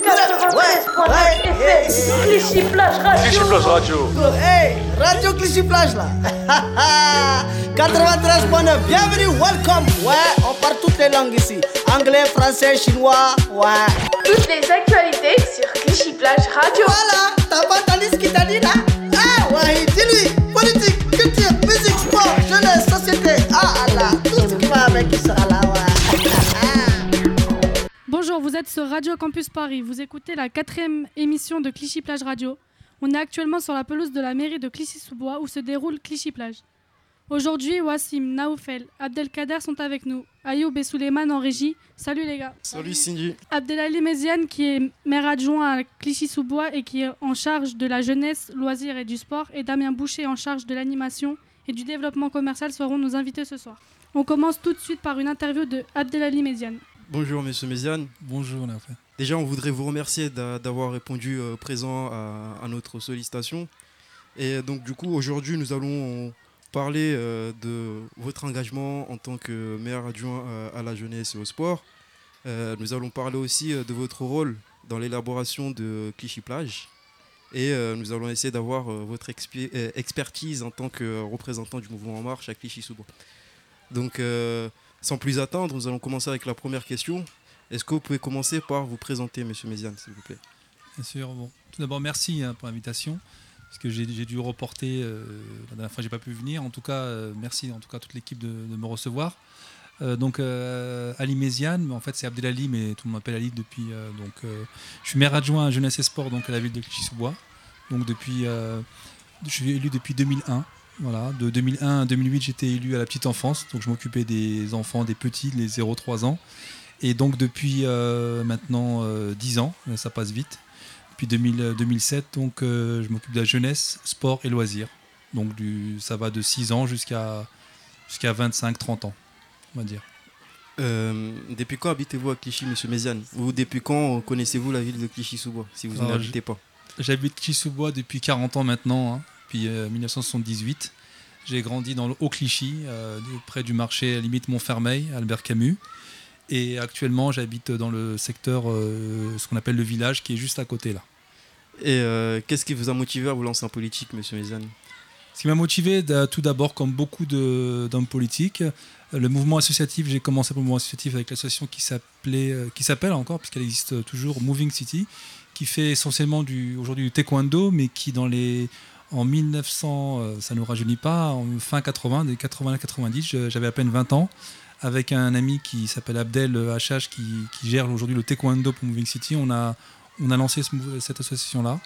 93.9 FM Clichy Plage Clichy Radio Plage Radio. Hey, Radio Clichy Plage là. 93.9, bienvenue, welcome. Ouais, on parle toutes les langues ici. Anglais, français, chinois, ouais. Toutes les actualités sur Clichy Plage Radio Voilà, t'as pas entendu ce qu'il t'a dit là? Ah, ouais, dis-lui. Politique, culture, musique, sport, jeunesse, société. Ah, là, tout ce qui va avec, il sera là. Bonjour, vous êtes sur Radio Campus Paris. Vous écoutez la quatrième émission de Clichy Plage Radio. On est actuellement sur la pelouse de la mairie de Clichy-sous-Bois où se déroule Clichy Plage. Aujourd'hui, Wassim, Naoufel, Abdelkader sont avec nous. Ayoub et Souleymane en régie. Salut les gars. Salut Cindy. Abdelali Méziane, qui est maire adjoint à Clichy-sous-Bois et qui est en charge de la jeunesse, loisirs et du sport, et Damien Boucher en charge de l'animation et du développement commercial seront nos invités ce soir. On commence tout de suite par une interview de Abdelali Méziane. Bonjour Monsieur Méziane. Bonjour Naoufel. Déjà, on voudrait vous remercier d'a- d'avoir répondu euh, présent à, notre sollicitation. Et donc, du coup, aujourd'hui, nous allons parler euh, de votre engagement en tant que maire adjoint euh, à la jeunesse et au sport. Nous allons parler aussi de votre rôle dans l'élaboration de Clichy Plage. Et nous allons essayer d'avoir votre expertise en tant que représentant du mouvement En Marche à Clichy-sous-Bois. Donc, euh, sans plus attendre, nous allons commencer avec la première question. Est-ce que vous pouvez commencer par vous présenter, Monsieur Méziane, s'il vous plaît? Bien sûr. Bon. Tout d'abord, merci hein, pour l'invitation. Parce que j'ai dû reporter. euh, la dernière fois, j'ai pas pu venir. En tout cas, euh, merci en tout cas à toute l'équipe de, me recevoir. Euh, donc, Ali Méziane, en fait, c'est Abdelali, mais tout le monde m'appelle Ali depuis. donc, je suis maire adjoint à Jeunesse et Sport donc, à la ville de Clichy-sous-Bois. Donc, depuis. je suis élu depuis 2001. Voilà, de 2001 à 2008, j'étais élu à la petite enfance, donc je m'occupais des enfants, des petits, les 0-3 ans. Et donc depuis euh, maintenant euh, 10 ans, euh, ça passe vite, depuis 2000, euh, 2007, donc euh, je m'occupe de la jeunesse, sport et loisirs. Donc du, ça va de 6 ans jusqu'à jusqu'à 25-30 ans, on va dire. Euh, Depuis quand habitez-vous à Clichy, Monsieur Méziane? Ou depuis quand connaissez-vous la ville de Clichy-sous-Bois, si vous Alors, habitez pas? J'habite Clichy-sous-Bois depuis 40 ans maintenant, hein, depuis euh, 1978. J'ai grandi dans le Haut-Clichy, euh, près du marché à limite Montfermeil, Albert Camus. Et actuellement, j'habite dans le secteur, euh, ce qu'on appelle le village, qui est juste à côté là. Et euh, qu'est-ce qui vous a motivé à vous lancer en politique, Monsieur Méziane Ce qui m'a motivé, tout d'abord, comme beaucoup d'hommes politiques, le mouvement associatif, j'ai commencé le mouvement associatif avec l'association qui s'appelait, qui s'appelle encore, puisqu'elle existe toujours, Moving City, qui fait essentiellement du, aujourd'hui du taekwondo, mais qui dans les, en 1900, euh, ça ne nous rajeunit pas, en fin 80, des 80-90, je- j'avais à peine 20 ans, avec un ami qui s'appelle Abdel HH, qui, qui gère aujourd'hui le taekwondo pour Moving City, on a, on a lancé cette association-là.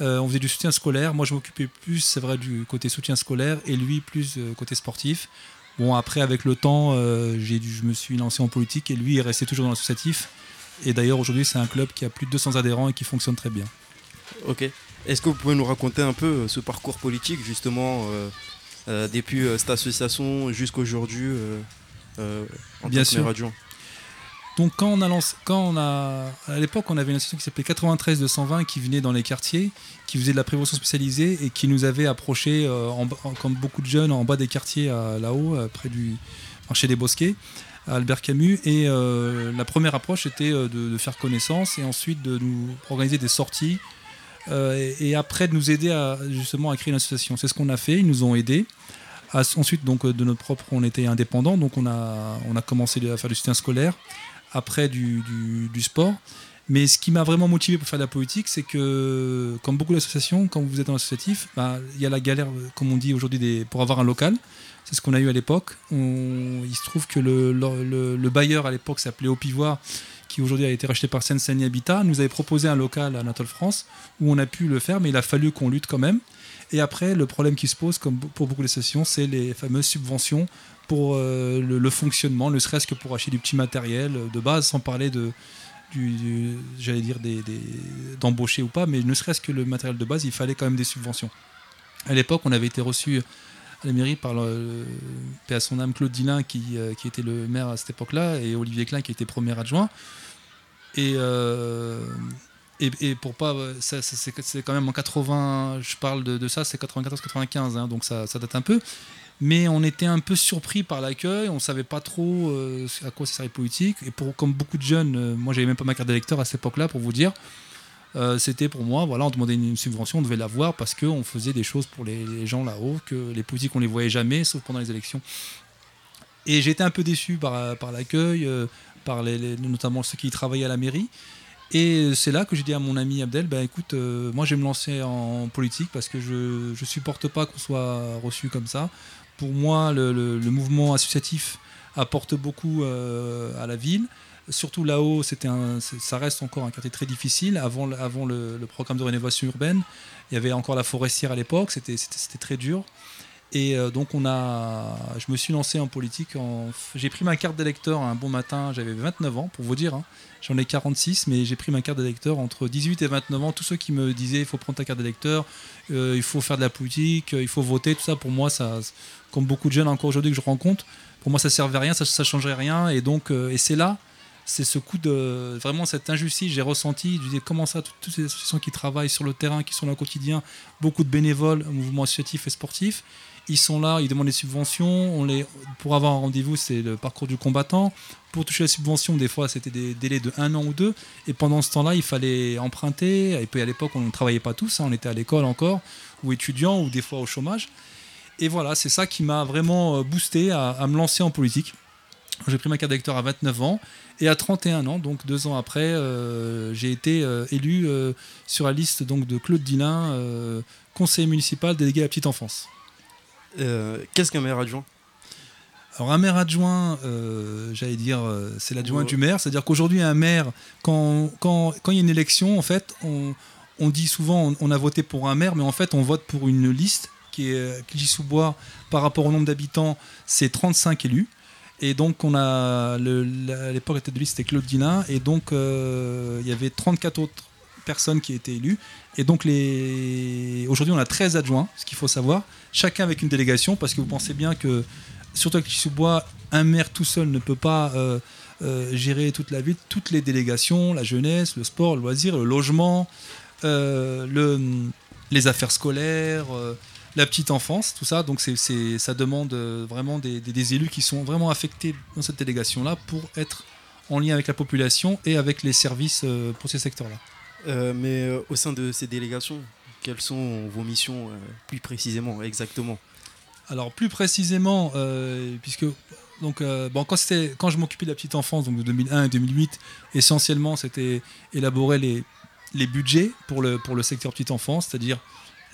Euh, on faisait du soutien scolaire. Moi, je m'occupais plus, c'est vrai, du côté soutien scolaire et lui plus euh, côté sportif. Bon, après, avec le temps, euh, dû, je me suis lancé en politique et lui est resté toujours dans l'associatif. Et d'ailleurs, aujourd'hui, c'est un club qui a plus de 200 adhérents et qui fonctionne très bien. Ok. Est-ce que vous pouvez nous raconter un peu euh, ce parcours politique, justement, euh, euh, depuis cette association jusqu'à aujourd'hui, euh, en Bien tant sûr. Donc quand on a lancé, quand on a, à l'époque, on avait une association qui s'appelait 93 220 qui venait dans les quartiers, qui faisait de la prévention spécialisée et qui nous avait approché, euh, en bas- en- comme beaucoup de jeunes, en bas des quartiers là-haut, près du marché des Bosquets, à Albert Camus. Et euh, la première approche était de, de faire connaissance et ensuite de nous organiser des sorties et, et après de nous aider à, justement à créer une association. C'est ce qu'on a fait. Ils nous ont aidés. Ensuite, donc, euh, de notre propre, on était indépendant, donc on a, on a commencé à faire du soutien scolaire après du, du- sport. Mais ce qui m'a vraiment motivé pour faire de la politique, c'est que, comme beaucoup d'associations, quand vous êtes dans l'associatif, bah, il y a la galère, euh, comme on dit aujourd'hui, pour avoir un local. C'est ce qu'on a eu à l'époque. Il se trouve que le, le- le- le bailleur à l'époque s'appelait Au qui aujourd'hui a été racheté par Seine-Saint-Denis Habitat, nous avait proposé un local à Anatole France où on a pu le faire, mais il a fallu qu'on lutte quand même. Et après, le problème qui se pose, comme pour beaucoup d'associations, c'est les fameuses subventions pour euh, le, fonctionnement, ne serait-ce que pour acheter du petit matériel euh, de base, sans parler de, j'allais dire d'embaucher ou pas, mais ne serait-ce que le matériel de base, il fallait quand même des subventions. À l'époque, on avait été reçu à la mairie par à son âme Claude Dillin qui, euh, qui était le maire à cette époque-là et Olivier Klein qui était premier adjoint. Et, euh, et, pour pas. ça- c'est quand même en 80. Je parle de, de ça, c'est 94-95, hein, donc ça, ça date un peu. Mais on était un peu surpris par l'accueil, on savait pas trop euh, à quoi ça servait politique. Et pour, comme beaucoup de jeunes, euh, moi j'avais même pas ma carte d'électeur à cette époque-là pour vous dire. Euh, c'était pour moi, voilà, on demandait une, subvention, on devait l'avoir parce qu'on faisait des choses pour les, gens là-haut, que les politiques on les voyait jamais, sauf pendant les élections. Et été un peu déçu par, l'accueil, euh, par les, notamment ceux qui travaillaient à la mairie. Et c'est là que j'ai dit à mon ami Abdel, ben écoute, euh, moi je vais me lancer en politique parce que je ne supporte pas qu'on soit reçu comme ça. Pour moi, le, mouvement associatif apporte beaucoup à la ville. Surtout là-haut, c'était ça reste encore un quartier très difficile. Avant, avant le, programme de rénovation urbaine, il y avait encore la forestière à l'époque, c'était, très dur. Et euh, donc on a, je me suis lancé en politique. J'ai pris ma carte d'électeur un bon matin, j'avais 29 ans pour vous dire. hein. J'en ai 46, mais j'ai pris ma carte d'électeur entre 18 et 29 ans. Tous ceux qui me disaient il faut prendre ta carte d'électeur, euh, il faut faire de la politique, euh, il faut voter, tout ça pour moi, ça, comme beaucoup de jeunes encore aujourd'hui que je rencontre, pour moi ça servait à rien, ça, ça changerait rien. Et donc euh, et c'est là, c'est ce coup de vraiment cette injustice j'ai ressenti. Je disais comment ça, toutes, ces associations qui travaillent sur le terrain, qui sont là au quotidien, beaucoup de bénévoles, mouvements associatifs et sportifs. Ils sont là, ils demandent des subventions. On les, pour avoir un rendez-vous, c'est le parcours du combattant. Pour toucher la subvention, des fois, c'était des délais de un an ou deux. Et pendant ce temps-là, il fallait emprunter. Et puis à l'époque, on ne travaillait pas tous. hein. On était à l'école encore, ou étudiants, ou des fois au chômage. Et voilà, c'est ça qui m'a vraiment euh, boosté à me lancer en politique. J'ai pris ma carte d'électeur à 29 ans. Et à 31 ans, donc deux ans après, euh, j'ai été euh, élu euh, sur la liste donc, de Claude Dillin, conseiller municipal délégué à la petite enfance. Qu'est-ce qu'un maire adjoint? Alors un maire adjoint, j'allais dire, c'est l'adjoint du maire. C'est-à-dire qu'aujourd'hui, un maire, quand, quand, quand il y a une élection, en fait, on, on dit souvent on, on a voté pour un maire, mais en fait, on vote pour une liste qui est Clichy-sous-Bois par rapport au nombre d'habitants, c'est 35 élus. Et donc, on a à l'époque, la tête de liste c'était Claude Guilin, et donc euh, il y avait 34 autres personnes qui étaient élues. Et donc, les... aujourd'hui, on a 13 adjoints, ce qu'il faut savoir, chacun avec une délégation, parce que vous pensez bien que, surtout avec Clichy-sous-Bois, un maire tout seul ne peut pas euh, euh, gérer toute la ville, toutes les délégations, la jeunesse, le sport, le loisir, le logement, le, les affaires scolaires, la petite enfance, tout ça. Donc c'est, c'est- ça demande euh, vraiment des, des- des élus qui sont vraiment affectés dans cette délégation-là pour être en lien avec la population et avec les services euh, pour ces secteurs-là. Euh, mais euh, au sein de ces délégations, quelles sont vos missions euh, plus précisément, exactement? Alors plus précisément, puisque donc bon quand c'était quand je m'occupais de la petite enfance donc de 2001 et 2008, essentiellement c'était élaborer les les budgets pour le pour le secteur petite enfance, c'est-à-dire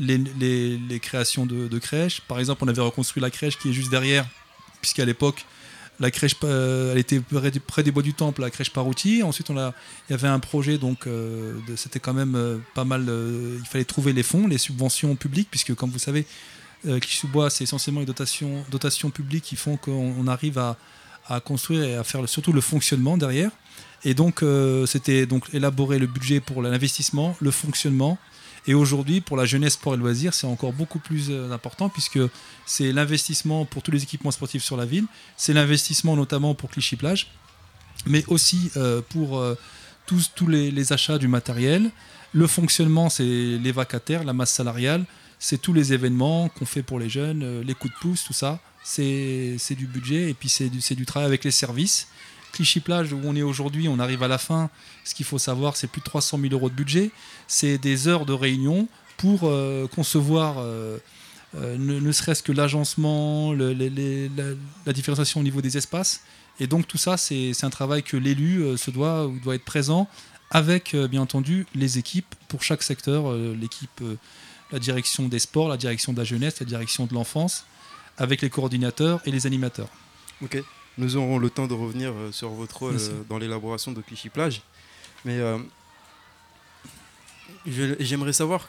les, créations de, crèches. Par exemple, on avait reconstruit la crèche qui est juste derrière, puisqu'à l'époque la crèche euh, elle était près, des bois du temple, la crèche Parouti. Ensuite, on il y avait un projet donc euh, c'était quand même euh, pas mal. il fallait trouver les fonds, les subventions publiques, puisque comme vous savez, Clichy-sous-Bois, c'est essentiellement les dotations, dotations publiques qui font qu'on on arrive à, à construire et à faire surtout le fonctionnement derrière. Et donc, c'était donc élaborer le budget pour l'investissement, le fonctionnement. Et aujourd'hui, pour la jeunesse, sport et loisirs, c'est encore beaucoup plus euh, important puisque c'est l'investissement pour tous les équipements sportifs sur la ville, c'est l'investissement notamment pour Clichy-Plage, mais aussi euh, pour euh, tous, tous les, achats du matériel. Le fonctionnement, c'est les vacataires, la masse salariale, c'est tous les événements qu'on fait pour les jeunes, les coups de pouce, tout ça. C'est du budget et puis c'est du travail avec les services. Clichy-Plage, où on est aujourd'hui, on arrive à la fin. Ce qu'il faut savoir, c'est plus de 300 000 euros de budget. C'est des heures de réunion pour euh, concevoir euh, euh, ne, serait-ce que l'agencement, la, différenciation au niveau des espaces. Et donc tout ça, c'est un travail que l'élu se doit ou doit être présent avec bien entendu les équipes pour chaque secteur, l'équipe, la direction des sports, la direction de la jeunesse, la direction de l'enfance, avec les coordinateurs et les animateurs. Ok. Nous aurons le temps de revenir euh, sur votre rôle euh, dans l'élaboration de Clichy Plage. Mais euh, j'aimerais savoir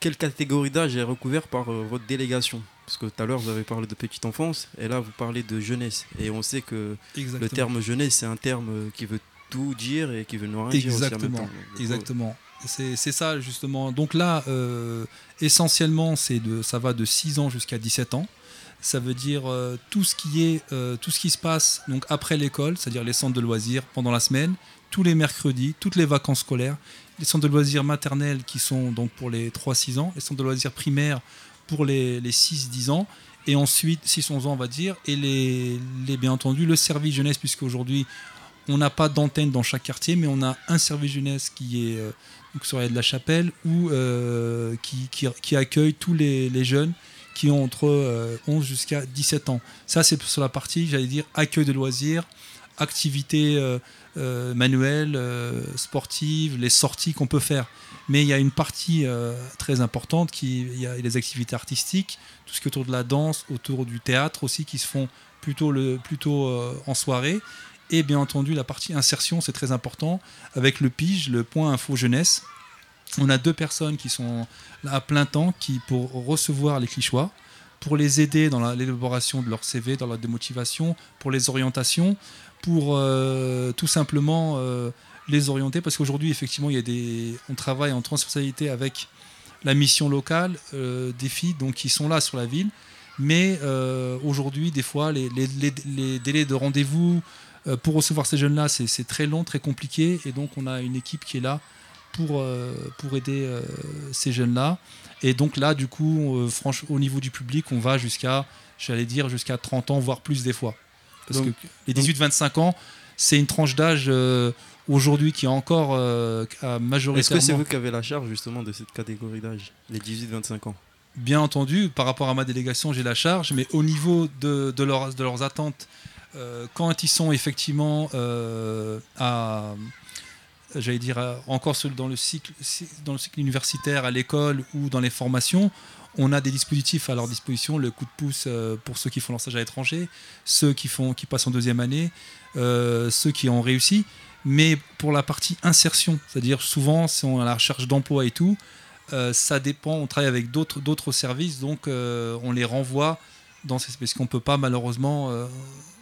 quelle catégorie d'âge est recouverte par votre délégation? Parce que tout à l'heure, vous avez parlé de petite enfance, et là, vous parlez de jeunesse. Et on sait que Exactement. le terme jeunesse, c'est un terme qui veut tout dire et qui veut ne rien dire aussi en même Exactement, temps. Coup, exactement. C'est ça justement. Donc là, euh, essentiellement, de, ça va de 6 ans jusqu'à 17 ans. Ça veut dire euh, tout ce qui est, euh, tout ce qui se passe donc après l'école, c'est-à-dire les centres de loisirs pendant la semaine, tous les mercredis, toutes les vacances scolaires, les centres de loisirs maternels qui sont donc pour les 3-6 ans, les centres de loisirs primaires pour les, les 6-10 ans, et ensuite 6-11 ans on va dire, et les, les bien entendu le service jeunesse puisque aujourd'hui on n'a pas d'antenne dans chaque quartier, mais on a un service jeunesse qui est euh, donc sur la de la Chapelle ou euh, qui, qui- qui accueille tous les, les jeunes qui ont entre euh, 11 jusqu'à 17 ans. Ça, c'est sur la partie, j'allais dire, accueil de loisirs, activités euh, euh, manuelles, euh, sportives, les sorties qu'on peut faire. Mais il y a une partie euh, très importante qui il y a les activités artistiques, tout ce qui est autour de la danse, autour du théâtre aussi, qui se font plutôt, plutôt euh, en soirée. Et bien entendu, la partie insertion, c'est très important, avec le PIGE, le point info jeunesse. On a deux personnes qui sont là à plein temps qui, pour recevoir les clichois, pour les aider dans la- l'élaboration de leur CV, dans la démotivation, pour les orientations, pour euh, tout simplement euh, les orienter, parce qu'aujourd'hui, effectivement, on travaille en transversalité avec la mission locale, euh, des filles donc, qui sont là sur la ville, mais aujourd'hui, des fois, les, délais de rendez-vous pour recevoir ces jeunes-là, c'est c'est très long, très compliqué, et donc on a une équipe qui est là pour, euh, pour aider euh, ces jeunes-là. Et donc là, du coup, euh, franch- au niveau du public, on va jusqu'à, j'allais dire, jusqu'à 30 ans, voire plus des fois. Parce Donc- que les 18-25 ans, c'est une tranche d'âge aujourd'hui qui est encore euh, à Est-ce majoritairement... que c'est vous qui avez la charge justement de cette catégorie d'âge, les 18-25 ans? Bien entendu, par rapport à ma délégation, j'ai la charge, mais au niveau de, de, leurs- de leurs attentes, euh, quand ils sont effectivement euh, à, j'allais dire, à- encore dans le cycle, universitaire, à l'école ou dans les formations, on a des dispositifs à leur disposition, le coup de pouce euh, pour ceux qui font leur stage à l'étranger, ceux qui, font, qui passent en deuxième année, euh, ceux qui ont réussi. Mais pour la partie insertion, c'est-à-dire souvent, si on à la recherche d'emploi et tout, euh, ça dépend, on travaille avec d'autres services, donc euh, on les renvoie dans ces parce qu'on ne peut pas malheureusement euh,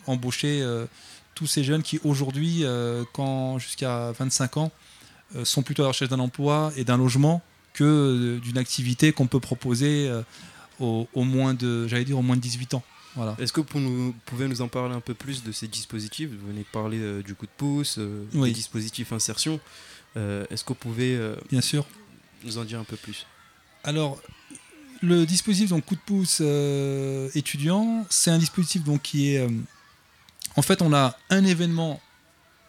embaucher euh, tous ces jeunes qui aujourd'hui, euh, quand jusqu'à 25 ans, euh, sont plutôt à la recherche d'un emploi et d'un logement que euh, d'une activité qu'on peut proposer au, au moins de, j'allais dire, au moins de 18 ans. Voilà. Est-ce que vous nous- pouvez nous en parler un peu plus de ces dispositifs? Vous venez de parler euh, du coup de pouce, euh, Oui. des dispositifs insertion. Euh, Est-ce que vous pouvez Bien sûr. nous en dire un peu plus? Alors, le dispositif donc coup de pouce étudiant, c'est un dispositif donc qui est, en fait, on a un événement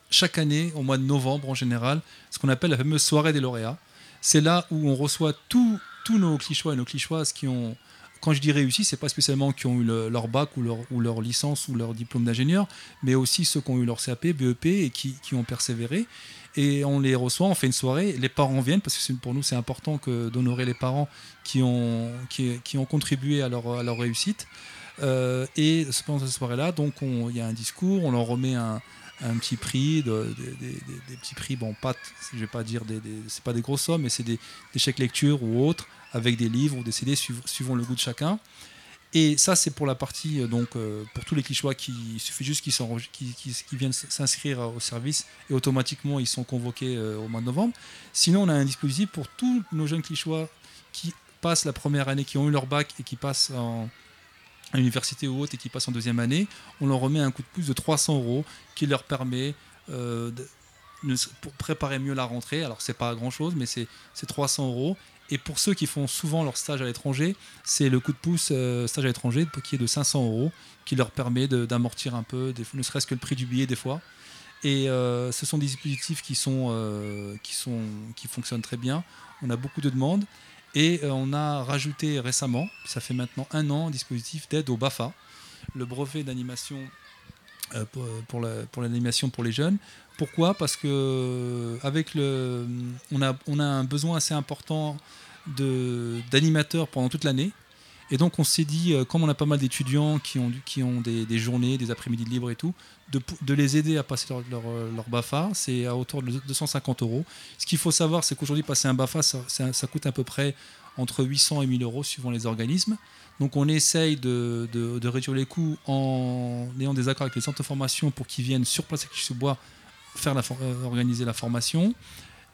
chaque année au mois de novembre en général, ce qu'on appelle la fameuse soirée des lauréats. C'est là où on reçoit tous nos clichois et nos clichoises qui ont, quand je dis réussi, c'est pas spécialement qui ont eu le- leur bac ou leur, ou leur licence ou leur diplôme d'ingénieur, mais aussi ceux qui ont eu leur CAP, BEP et qui, qui ont persévéré. Et on les reçoit, on fait une soirée, les parents viennent, parce que pour nous c'est important d'honorer les parents qui ont, qui, qui ont contribué à leur, à leur réussite. Euh, et pendant cette soirée-là, donc on- il y a un discours, on leur remet un, petit prix, de- des- petits prix, bon, pas, je vais pas dire, des, des- c'est pas des grosses sommes, mais c'est des, chèques lecture ou autres, avec des livres ou des CD suiv- suivant le goût de chacun. Et ça, c'est pour la partie, euh, donc, euh, pour tous les clichois qui il suffit juste qu'ils viennent s'inscrire au service et automatiquement ils sont convoqués au mois de novembre. Sinon, on a un dispositif pour tous nos jeunes clichois qui passent la première année, qui ont eu leur bac et qui passent en, à l'université ou autre et qui passent en deuxième année. On leur remet un coup de pouce de 300 euros qui leur permet euh, de, préparer mieux la rentrée. Alors, c'est pas grand chose, mais c'est c'est 300 euros. Et pour ceux qui font souvent leur stage à l'étranger, c'est le coup de pouce euh, stage à l'étranger qui est de 500 euros, qui leur permet d'amortir un peu, ne serait-ce que le prix du billet des fois. Et euh, ce sont des dispositifs qui, sont, qui, sont, qui fonctionnent très bien. On a beaucoup de demandes. Et euh, on a rajouté récemment, ça fait maintenant un an, un dispositif d'aide au BAFA, le brevet d'animation euh, pour, pour la- pour l'animation pour les jeunes. Pourquoi? Parce que euh, avec le, on a, un besoin assez important d'animateurs pendant toute l'année. Et donc on s'est dit, euh, comme on a pas mal d'étudiants qui ont, qui ont des, journées, des après-midi de libre et tout, de, les aider à passer leur, leur, euh, BAFA. C'est à hauteur de 250 euros. Ce qu'il faut savoir, c'est qu'aujourd'hui, passer un BAFA, ça, coûte à peu près entre 800 et 1000 euros suivant les organismes. Donc on essaye de, de- réduire les coûts en ayant des accords avec les centres de formation pour qu'ils viennent sur place à Clichy-sous-Bois faire euh, organiser la formation.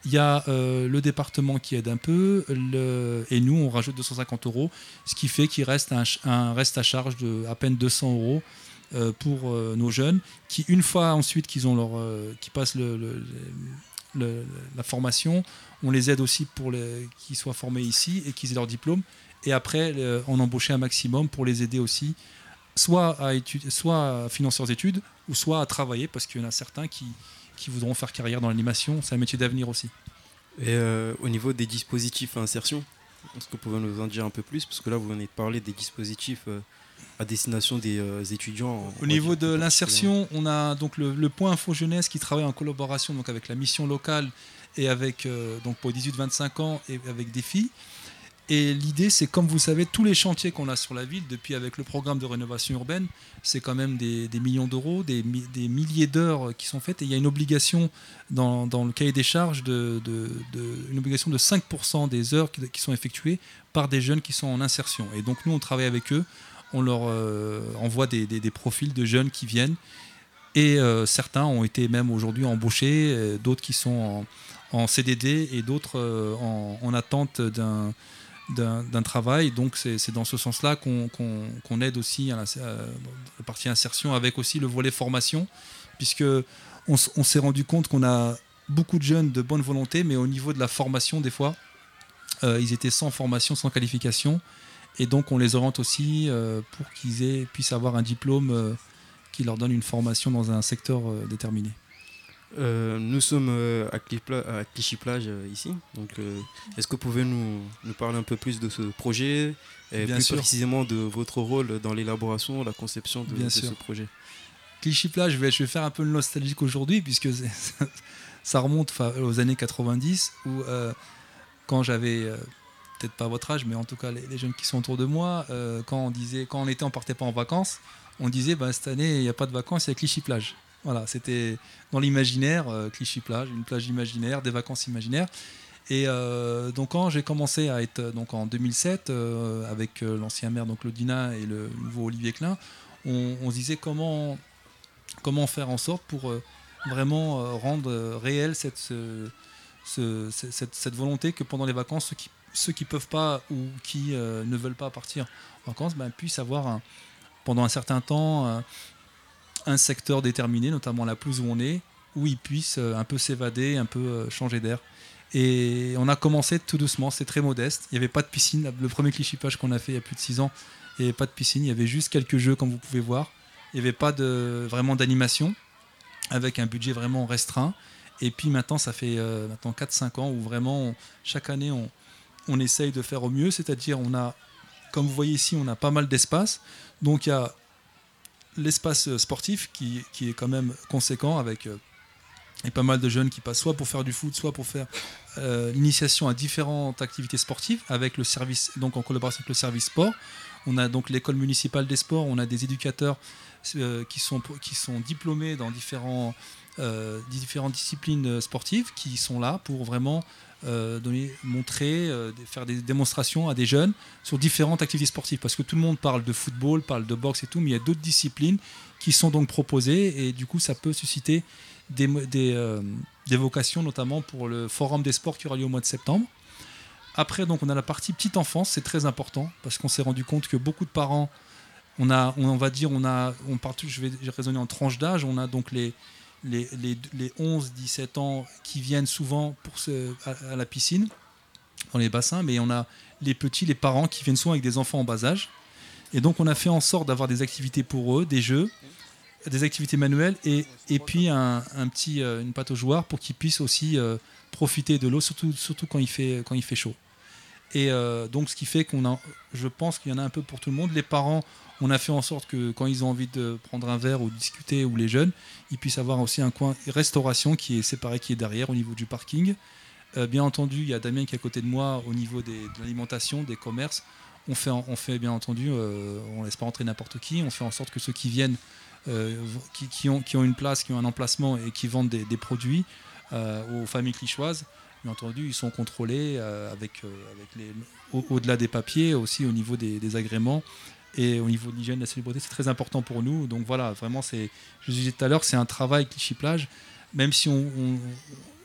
Il y a euh, le département qui aide un peu, et nous on rajoute 250 euros, ce qui fait qu'il reste un, reste à charge de à peine 200 euros euh, pour euh, nos jeunes, qui une fois ensuite qu'ils ont leur, qui passent la formation, on les aide aussi pour qu'ils soient formés ici et qu'ils aient leur diplôme, et après en embaucher un maximum pour les aider aussi, soit à, soit à financer leurs études, ou soit à travailler, parce qu'il y en a certains qui, qui voudront faire carrière dans l'animation, c'est un métier d'avenir aussi. Et euh, au niveau des dispositifs à insertion, est-ce que vous pouvez nous en dire un peu plus? Parce que là, vous venez de parler des dispositifs euh, à destination des euh, étudiants. Au niveau de l'insertion, on a donc le, le point Info Jeunesse qui travaille en collaboration donc avec la mission locale et avec euh, donc pour les 18-25 ans et avec Défi. Et l'idée, c'est comme vous savez, tous les chantiers qu'on a sur la ville, depuis avec le programme de rénovation urbaine, c'est quand même des, millions d'euros, des, mi- des milliers d'heures qui sont faites. Et il y a une obligation dans, le cahier des charges de, une obligation de 5% des heures qui, sont effectuées par des jeunes qui sont en insertion. Et donc nous, on travaille avec eux, on leur euh, envoie des, profils de jeunes qui viennent. Et euh, certains ont été même aujourd'hui embauchés, euh, d'autres qui sont en, CDD et d'autres en attente d'un d'un travail. Donc c'est dans ce sens-là qu'on aide aussi à la, partie insertion avec aussi le volet formation, puisque on, s'est rendu compte qu'on a beaucoup de jeunes de bonne volonté, mais au niveau de la formation, des fois, euh, ils étaient sans formation, sans qualification. Et donc on les oriente aussi euh, pour qu'ils puissent avoir un diplôme euh, qui leur donne une formation dans un secteur déterminé. Euh, nous sommes euh, à, Clichy-Pla- à Clichy-Plage euh, ici. Donc, est-ce que vous pouvez nous, nous parler un peu plus de ce projet et Bien plus sûr. précisément de votre rôle dans l'élaboration, la conception de, Bien de sûr. ce projet? Clichy Plage, je vais, je vais faire un peu de nostalgique aujourd'hui, puisque ça remonte aux années 90, où quand j'avais, peut-être pas votre âge, mais en tout cas les, les jeunes qui sont autour de moi, quand on disait, quand on était, on partait pas en vacances, on disait, bah, cette année, il n'y a pas de vacances, il y a Clichy Plage. Voilà, c'était dans l'imaginaire, euh, Clichy Plage, une plage imaginaire, des vacances imaginaires. Et euh, donc quand j'ai commencé à être, donc en 2007, euh, avec euh, l'ancien maire, donc Lodina, et le nouveau Olivier Klein, on, se disait comment faire en sorte pour euh, vraiment euh, rendre euh, réelle cette, ce- ce- ce- cette, cette volonté que pendant les vacances, ceux qui ceux qui peuvent pas ou qui euh, ne veulent pas partir en vacances ben, puissent avoir pendant un certain temps euh, un secteur déterminé, notamment la pelouse où on est, où ils puissent euh, un peu s'évader, un peu euh, changer d'air. Et on a commencé tout doucement, c'est très modeste. Il n'y avait pas de piscine. Le premier cliché page qu'on a fait il y a plus de 6 ans, il n'y avait pas de piscine. Il y avait juste quelques jeux, comme vous pouvez voir. Il n'y avait pas de, vraiment d'animation, avec un budget vraiment restreint. Et puis maintenant, ça fait euh, maintenant 4-5 ans où vraiment, chaque année, on, on essaye de faire au mieux. C'est-à-dire, on a, comme vous voyez ici, on a pas mal d'espace. Donc il y a l'espace euh, sportif qui, qui est quand même conséquent avec euh, et pas mal de jeunes qui passent soit pour faire du foot, soit pour faire euh, l'initiation à différentes activités sportives avec le service, donc en collaboration avec le service sport. On a donc l'école municipale des sports, on a des éducateurs euh, qui, sont, qui sont diplômés dans différents, différentes disciplines sportives qui sont là pour vraiment euh, montrer, euh, faire des démonstrations à des jeunes sur différentes activités sportives. Parce que tout le monde parle de football, parle de boxe et tout, mais il y a d'autres disciplines qui sont donc proposées et du coup ça peut susciter euh, des vocations, notamment pour le forum des sports qui aura lieu au mois de septembre. Après, donc, on a la partie petite enfance, c'est très important parce qu'on s'est rendu compte que beaucoup de parents, on a, on, va dire, on a, on part, je vais raisonner en tranche d'âge, on a donc les, les, les, les 11-17 ans qui viennent souvent à, la piscine, dans les bassins, mais on a les petits, les parents qui viennent souvent avec des enfants en bas âge. Et donc, on a fait en sorte d'avoir des activités pour eux, des jeux, des activités manuelles et, puis un, petit, euh, une pâte aux joueurs pour qu'ils puissent aussi euh, profiter de l'eau, surtout, surtout quand, il fait, quand il fait chaud. Et euh, donc, ce qui fait qu'on a, je pense qu'il y en a un peu pour tout le monde. Les parents, on a fait en sorte que quand ils ont envie de prendre un verre ou discuter, ou les jeunes, ils puissent avoir aussi un coin restauration qui est séparé, qui est derrière au niveau du parking. Euh, bien entendu, il y a Damien qui est à côté de moi au niveau de l'alimentation, des commerces. On fait, bien entendu, euh, on laisse pas entrer n'importe qui. On fait en sorte que ceux qui viennent, euh, qui, ont, une place, qui ont un emplacement et qui vendent des, produits aux familles clichoises, bien entendu, ils sont contrôlés au-delà des papiers, aussi au niveau des agréments et au niveau de l'hygiène, la salubrité, c'est très important pour nous. Donc voilà, vraiment, c'est, je le disais tout à l'heure, c'est un travail Clichy Plage, même si on,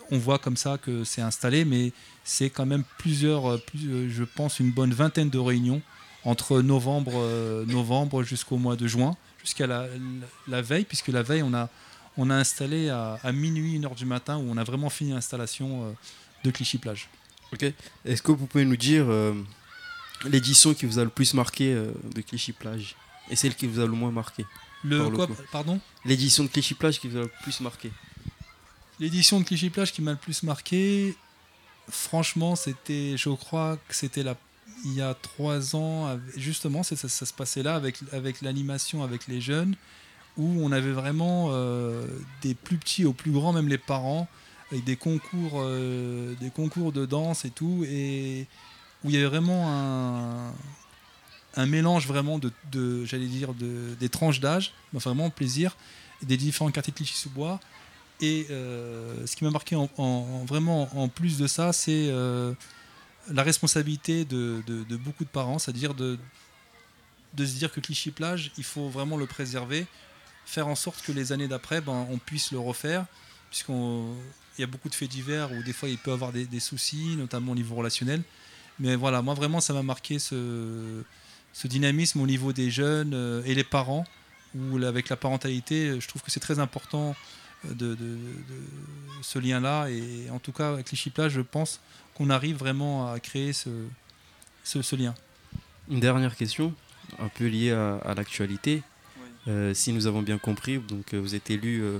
on, voit comme ça que c'est installé, mais c'est quand même plusieurs, euh, plus, euh, je pense, une bonne vingtaine de réunions entre novembre, euh, novembre jusqu'au mois de juin, jusqu'à la, veille, puisque la veille, on a, on a installé à, minuit, une heure du matin, où on a vraiment fini l'installation de Clichy Plage. Ok. Est-ce que vous pouvez nous dire l'édition qui vous a le plus marqué euh, de Clichy Plage et celle qui vous a le moins marqué Le par quoi, pardon? L'édition de Clichy Plage qui vous a le plus marqué. L'édition de Clichy Plage qui m'a le plus marqué, franchement, c'était, je crois que c'était la, il y a trois ans, justement, ça, ça se passait là avec, avec l'animation avec les jeunes, où on avait vraiment euh, des plus petits aux plus grands, même les parents, avec des concours, euh, des concours de danse et tout, et où il y avait vraiment un, mélange vraiment de, j'allais dire, de, des tranches d'âge, vraiment plaisir, des différents quartiers de Clichy-sous-Bois. Et euh, ce qui m'a marqué en, en- vraiment en plus de ça, c'est euh, la responsabilité de, beaucoup de parents, c'est-à-dire de, se dire que Clichy Plage, il faut vraiment le préserver, faire en sorte que les années d'après, ben, on puisse le refaire, puisqu'il y a beaucoup de faits divers où des fois il peut avoir des soucis, notamment au niveau relationnel. Mais voilà, moi vraiment, ça m'a marqué ce, ce dynamisme au niveau des jeunes euh, et les parents, où là, avec la parentalité, je trouve que c'est très important euh, de, de- de ce lien-là. Et en tout cas, avec Clichy Plage, je pense qu'on arrive vraiment à créer ce, ce, ce lien. Une dernière question, un peu liée à, à l'actualité. Euh, si nous avons bien compris, donc vous êtes élu euh,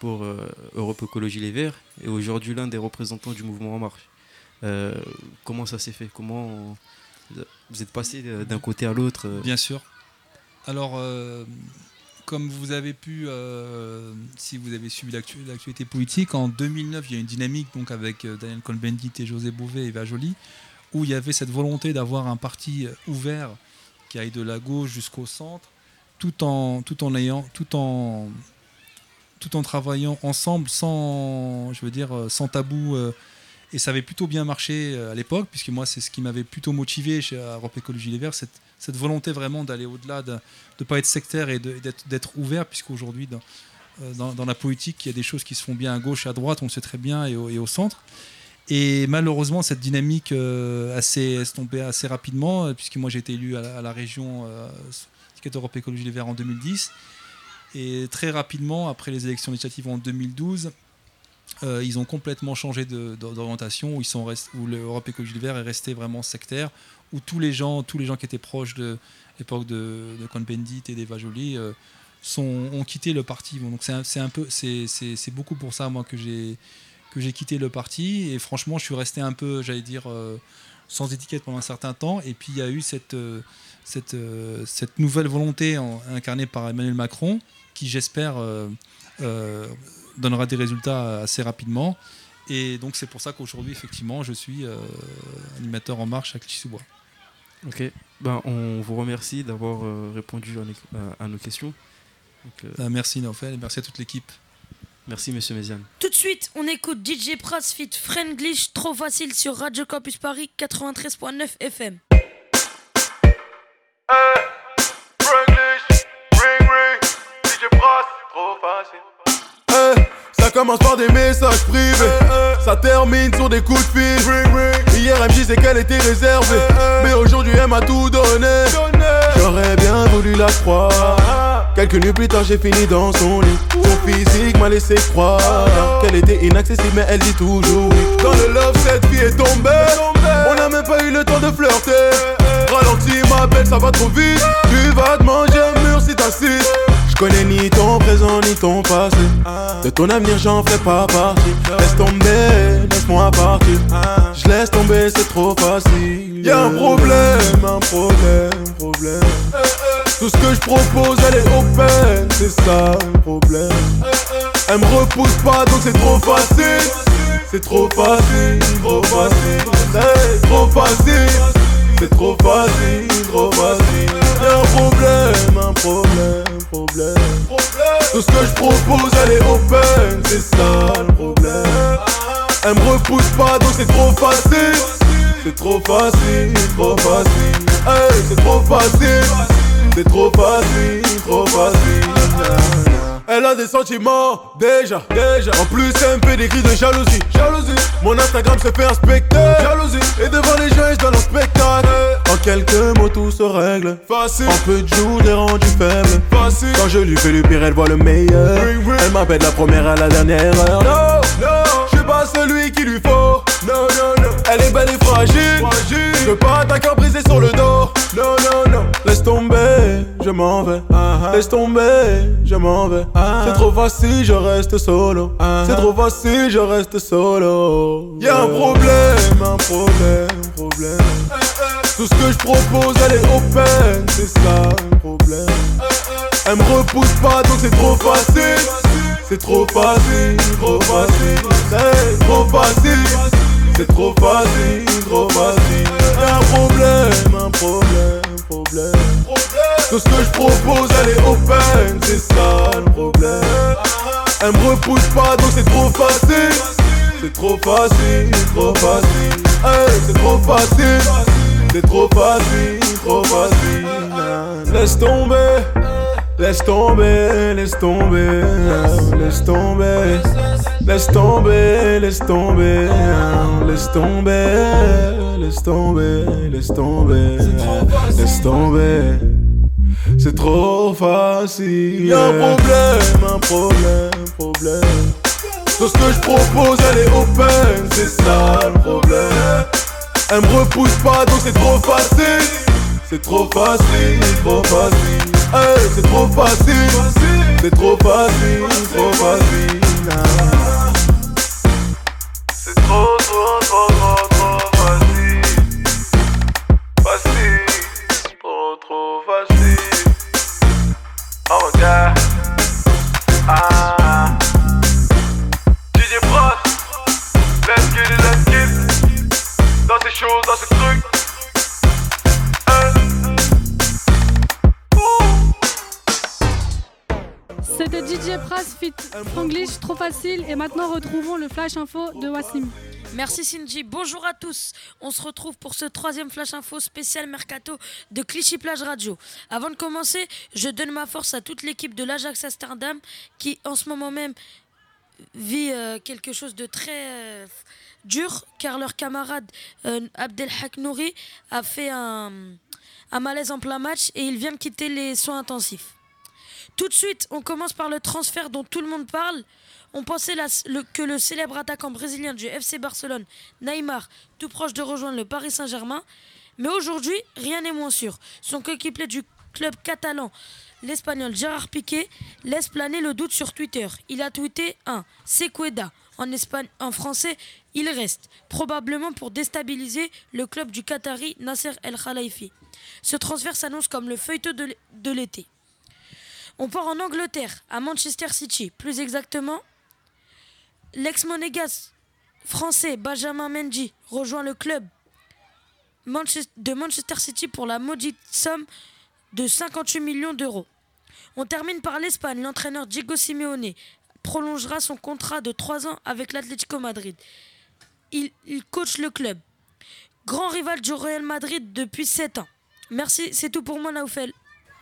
pour euh, Europe Écologie Les Verts et aujourd'hui l'un des représentants du mouvement En Marche. Euh, comment ça s'est fait? Comment vous êtes passé d'un côté à l'autre euh? Bien sûr. Alors, euh, comme vous avez pu, si vous avez suivi l'actu- l'actualité politique, en 2009, il y a une dynamique donc avec Daniel Cohn-Bendit et José Bouvet et Eva Joly, où il y avait cette volonté d'avoir un parti ouvert qui aille de la gauche jusqu'au centre, tout en, tout en ayant, tout en, tout en travaillant ensemble, sans, je veux dire, sans tabou. Et ça avait plutôt bien marché euh, à l'époque, puisque moi, c'est ce qui m'avait plutôt motivé chez Europe Écologie Les Verts, cette, volonté vraiment d'aller au-delà, de ne pas être sectaire et d'être ouvert, puisqu'aujourd'hui, dans, euh, dans, la politique, il y a des choses qui se font bien à gauche, à droite, on le sait très bien, et au, centre. Et malheureusement, cette dynamique euh, assez estompée assez rapidement, euh, puisque moi j'ai été élu à la, à la région euh, Ticket Europe Écologie Les Verts en 2010. Et très rapidement, après les élections législatives en 2012, euh, ils ont complètement changé d'orientation, où, ils sont l'Europe Écologie Les Verts est resté vraiment sectaire, où tous les gens, tous les gens qui étaient proches de l'époque de, de Cohn-Bendit et d'Eva Joly euh, ont quitté le parti. Donc c'est un, beaucoup pour ça moi que j'ai quitté le parti et franchement je suis resté un peu, j'allais dire, euh, sans étiquette pendant un certain temps. Et puis il y a eu cette cette, nouvelle volonté incarnée par Emmanuel Macron qui j'espère donnera des résultats assez rapidement. Et donc c'est pour ça qu'aujourd'hui effectivement je suis euh, animateur en marche à Clichy-sous-Bois. Ok, ben, on vous remercie d'avoir euh, répondu à, nos- à- à nos questions. Donc, euh, Euh, merci Naufel et merci à toute l'équipe. merci Monsieur Méziane. Tout de suite, on écoute DJ Pras fit Friendglish, trop facile sur Radio Campus Paris 93.9 FM. Eh, ça commence par des messages privés, ça termine sur des coups de fil. Hier elle me disait qu'elle était réservée, mais aujourd'hui elle m'a tout donné. J'aurais bien voulu la croire. Quelques nuits plus tard j'ai fini dans son lit. Son physique m'a laissé croire qu'elle était inaccessible, mais elle dit toujours oui. Dans le love cette fille est tombée. On n'a même pas eu le temps de flirter. Ralentis ma belle, ça va trop vite. Tu vas te manger un mur si t'insistes. Je connais ni ton présent ni ton passé. De ton avenir, j'en fais pas partie. Laisse tomber, laisse-moi partir. Je laisse tomber, c'est trop facile. Y'a un problème, un problème, problème. Tout ce que je propose, elle est open, c'est ça le problème. Elle me repousse pas, donc c'est trop facile. C'est trop facile, trop facile. C'est trop facile. C'est trop facile, trop facile. Y'a un problème, un problème, problème. Tout ce que je propose, elle est open, c'est ça le problème. Elle me repousse pas, donc c'est trop facile. C'est trop facile, trop facile. Hey, c'est trop facile. C'est trop facile, trop facile. Elle a des sentiments, déjà, déjà. En plus, elle me fait des cris de jalousie, jalousie. Mon Instagram se fait inspecter, jalousie. Et devant les gens, je donne un spectacle. En quelques mots, tout se règle. Facile. En peu de jours, j'ai rendu faible. Facile. Quand je lui fais le pire, elle voit le meilleur. Elle m'appelle la première à la dernière heure. Non, non, je suis pas celui qu'il lui faut. Non, non, non. Elle est belle et fragile. fragile. Je veux pas ta cœur brisé sur le dos. Non, non, non. Laisse tomber, je m'en vais. Laisse tomber, je m'en vais. C'est trop facile, je reste solo. C'est trop facile, je reste solo. Y'a un problème, un problème, problème. Tout ce que je propose, elle est open, c'est ça le problème. Elle me repousse pas, donc c'est trop facile. C'est trop facile, trop facile. C'est trop facile. C'est trop facile, trop facile. Y'a un problème, un problème, problème. Tout ce que je propose, elle est open, c'est ça le problème. Elle me repousse pas, donc c'est trop facile. C'est trop facile, trop facile. C'est trop facile. C'est trop facile, trop facile. Laisse tomber. Laisse tomber, laisse tomber, laisse tomber, laisse tomber, laisse tomber, laisse tomber, laisse tomber, laisse tomber, laisse tomber. C'est trop facile. Y'a un problème, un problème, problème. Tout ce que je propose, elle est open, c'est ça le problème. Elle me repousse pas, donc c'est trop facile. C'est trop facile, trop facile. Hey, c'est trop facile. C'est trop facile, trop facile. C'est trop, trop, trop, trop, trop facile. Facile, trop, trop facile. Oh regarde. Ah. DJ Bros. Let's get it, let's get it. Dans ces choses, dans ces trucs. C'était DJ Pras fit Franglish, trop facile. Et maintenant, retrouvons le flash info de Wassim. Merci Cindy. Bonjour à tous. On se retrouve pour ce troisième flash info spécial mercato de Clichy Plage Radio. Avant de commencer, je donne ma force à toute l'équipe de l'Ajax Amsterdam qui, en ce moment même, vit euh, quelque chose de très euh, dur car leur camarade euh, Abdelhak Nouri a fait un, un malaise en plein match et il vient de quitter les soins intensifs. Tout de suite, on commence par le transfert dont tout le monde parle. On pensait que le célèbre attaquant brésilien du FC Barcelone, Neymar, tout proche de rejoindre le Paris Saint-Germain. Mais aujourd'hui, rien n'est moins sûr. Son coéquipier du club catalan, l'espagnol Gérard Piqué, laisse planer le doute sur Twitter. Il a tweeté un Sequeda. En, français, il reste, probablement pour déstabiliser le club du Qatari Nasser El Khalifi. Ce transfert s'annonce comme le feuilleton de l'été. On part en Angleterre, à Manchester City. Plus exactement, l'ex-monégasque français Benjamin Mendy rejoint le club de Manchester City pour la maudite somme de 58 millions d'euros. On termine par l'Espagne. L'entraîneur Diego Simeone prolongera son contrat de 3 ans avec l'Atlético Madrid. Il, il coach le club. Grand rival du Real Madrid depuis 7 ans. Merci, c'est tout pour moi, Naoufel.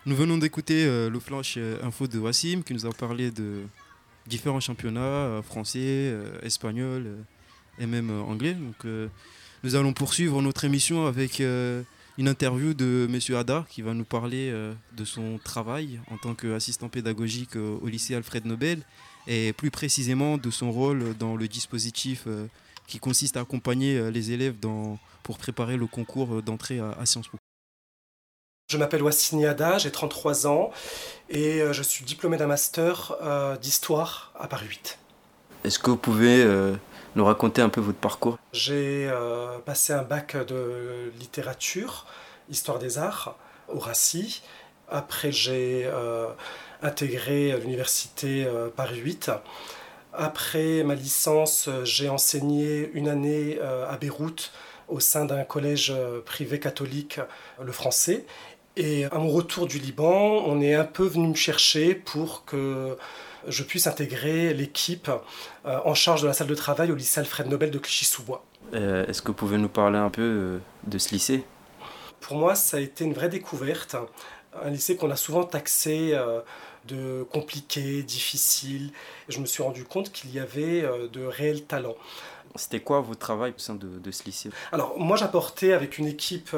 Nous venons d'écouter euh, le flash euh, info de Wassim qui nous a parlé de différents championnats euh, français, euh, espagnols euh, et même anglais. Donc, nous allons poursuivre notre émission avec une interview de Monsieur Ada qui va nous parler de son travail en tant qu'assistant pédagogique au lycée Alfred Nobel et plus précisément de son rôle dans le dispositif qui consiste à accompagner les élèves pour préparer le concours d'entrée à Sciences Po. Je m'appelle Wassini Ada, j'ai 33 ans et euh, je suis diplômé d'un master euh, d'histoire à Paris 8. Est-ce que vous pouvez euh, nous raconter un peu votre parcours? J'ai passé un bac de littérature, histoire des arts, au RACI. Après, j'ai intégré l'université Paris 8. Après ma licence, j'ai enseigné une année à Beyrouth au sein d'un collège privé catholique, le français. Et à mon retour du Liban, on est un peu venu me chercher pour que je puisse intégrer l'équipe en charge de la salle de travail au lycée Alfred Nobel de Clichy-sous-Bois. Est-ce que vous pouvez nous parler un peu de ce lycée? Pour moi, ça a été une vraie découverte. Un lycée qu'on a souvent taxé de compliqué, difficile. Je me suis rendu compte qu'il y avait de réels talents. C'était quoi votre travail au sein de, ce lycée? Alors moi j'apportais avec une équipe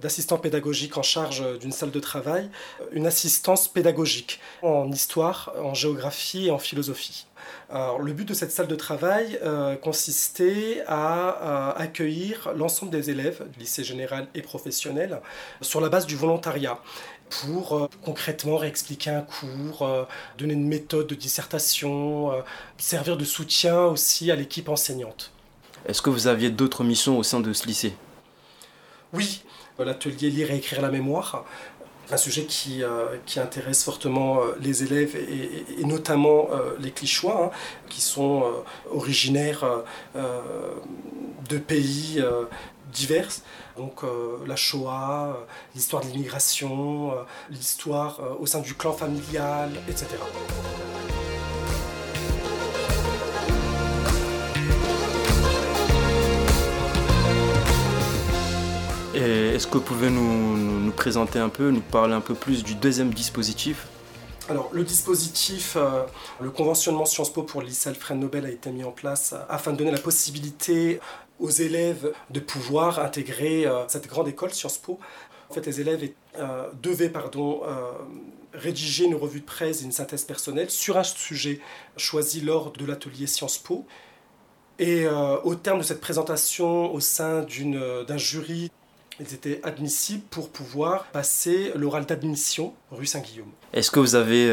d'assistants pédagogiques en charge d'une salle de travail une assistance pédagogique en histoire, en géographie et en philosophie. Le but de cette salle de travail consistait à, à accueillir l'ensemble des élèves du lycée général et professionnel sur la base du volontariat pour concrètement réexpliquer un cours, donner une méthode de dissertation, servir de soutien aussi à l'équipe enseignante. Est-ce que vous aviez d'autres missions au sein de ce lycée? Oui, l'atelier lire et écrire la mémoire, un sujet qui, qui intéresse fortement les élèves et, notamment les Clichois, hein, qui sont originaires de pays divers. Donc la Shoah, l'histoire de l'immigration, l'histoire au sein du clan familial, etc. Est-ce que vous pouvez nous, présenter un peu, nous parler un peu plus du deuxième dispositif? Alors, le dispositif, le conventionnement Sciences Po pour le Alfred Nobel a été mis en place afin de donner la possibilité aux élèves de pouvoir intégrer cette grande école Sciences Po. En fait, les élèves devaient pardon, rédiger une revue de presse et une synthèse personnelle sur un sujet choisi lors de l'atelier Sciences Po. Et au terme de cette présentation au sein d'un jury ils étaient admissibles pour pouvoir passer l'oral d'admission rue Saint-Guillaume. Est-ce que vous avez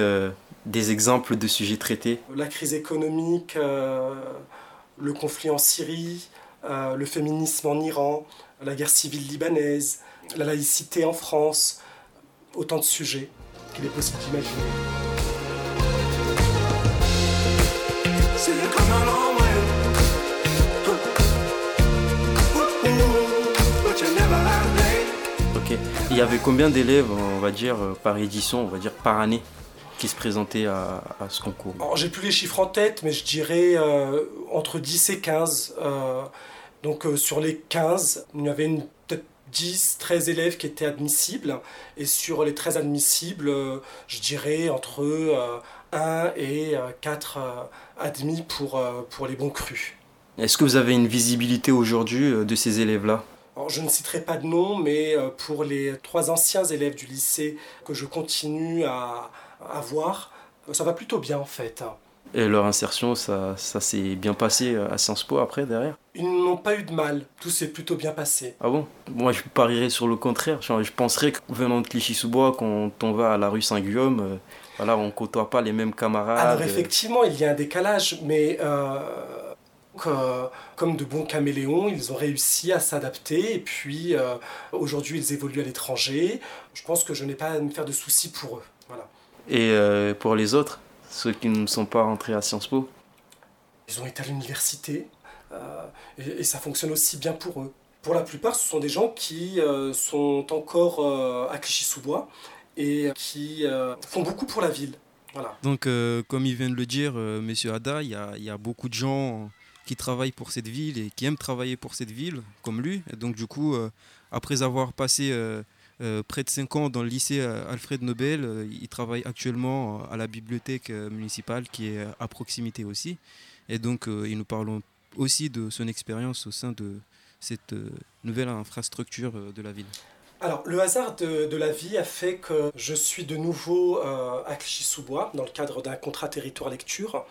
des exemples de sujets traités? La crise économique, le conflit en Syrie, le féminisme en Iran, la guerre civile libanaise, la laïcité en France, autant de sujets qu'il est possible d'imaginer. Il y avait combien d'élèves, on va dire, par édition, on va dire par année, qui se présentaient à, à ce concours? J'ai plus les chiffres en tête, mais je dirais euh, entre 10 et 15. Euh, donc euh, sur les 15, il y avait peut-être 10, 13 élèves qui étaient admissibles. Et sur les 13 admissibles, je dirais entre 1 et 4 admis pour, pour les bons crus. Est-ce que vous avez une visibilité aujourd'hui de ces élèves-là? Alors, je ne citerai pas de nom, mais pour les trois anciens élèves du lycée que je continue à, à voir, ça va plutôt bien en fait. Et leur insertion, ça, ça s'est bien passé à Sciences Po après, derrière? Ils n'ont pas eu de mal, tout s'est plutôt bien passé. Ah bon? Moi, je parierais sur le contraire. Je penserais que venant de Clichy-sous-Bois, quand on va à la rue Saint-Guillaume, euh, voilà, on ne côtoie pas les mêmes camarades. Alors effectivement, il y a un décalage, mais euh, euh, comme de bons caméléons, ils ont réussi à s'adapter et puis euh, aujourd'hui ils évoluent à l'étranger. Je pense que je n'ai pas à me faire de soucis pour eux. Voilà. Et euh, pour les autres, ceux qui ne sont pas rentrés à Sciences Po? Ils ont été à l'université et, et, ça fonctionne aussi bien pour eux. Pour la plupart, ce sont des gens qui sont encore à Clichy-sous-Bois et qui font beaucoup pour la ville. Voilà. Donc, euh, comme il vient de le dire, euh, Monsieur Ada, il y a, beaucoup de gens qui travaillent pour cette ville et qui aiment travailler pour cette ville, comme lui. Et donc, du coup, euh, après avoir passé près de 5 ans dans le lycée Alfred Nobel, il travaille actuellement à la bibliothèque municipale qui est à proximité aussi. Et donc, il nous parlons aussi de son expérience au sein de cette nouvelle infrastructure de la ville. Alors, le hasard de, la vie a fait que je suis de nouveau euh, à Clichy-sous-Bois dans le cadre d'un contrat territoire lecture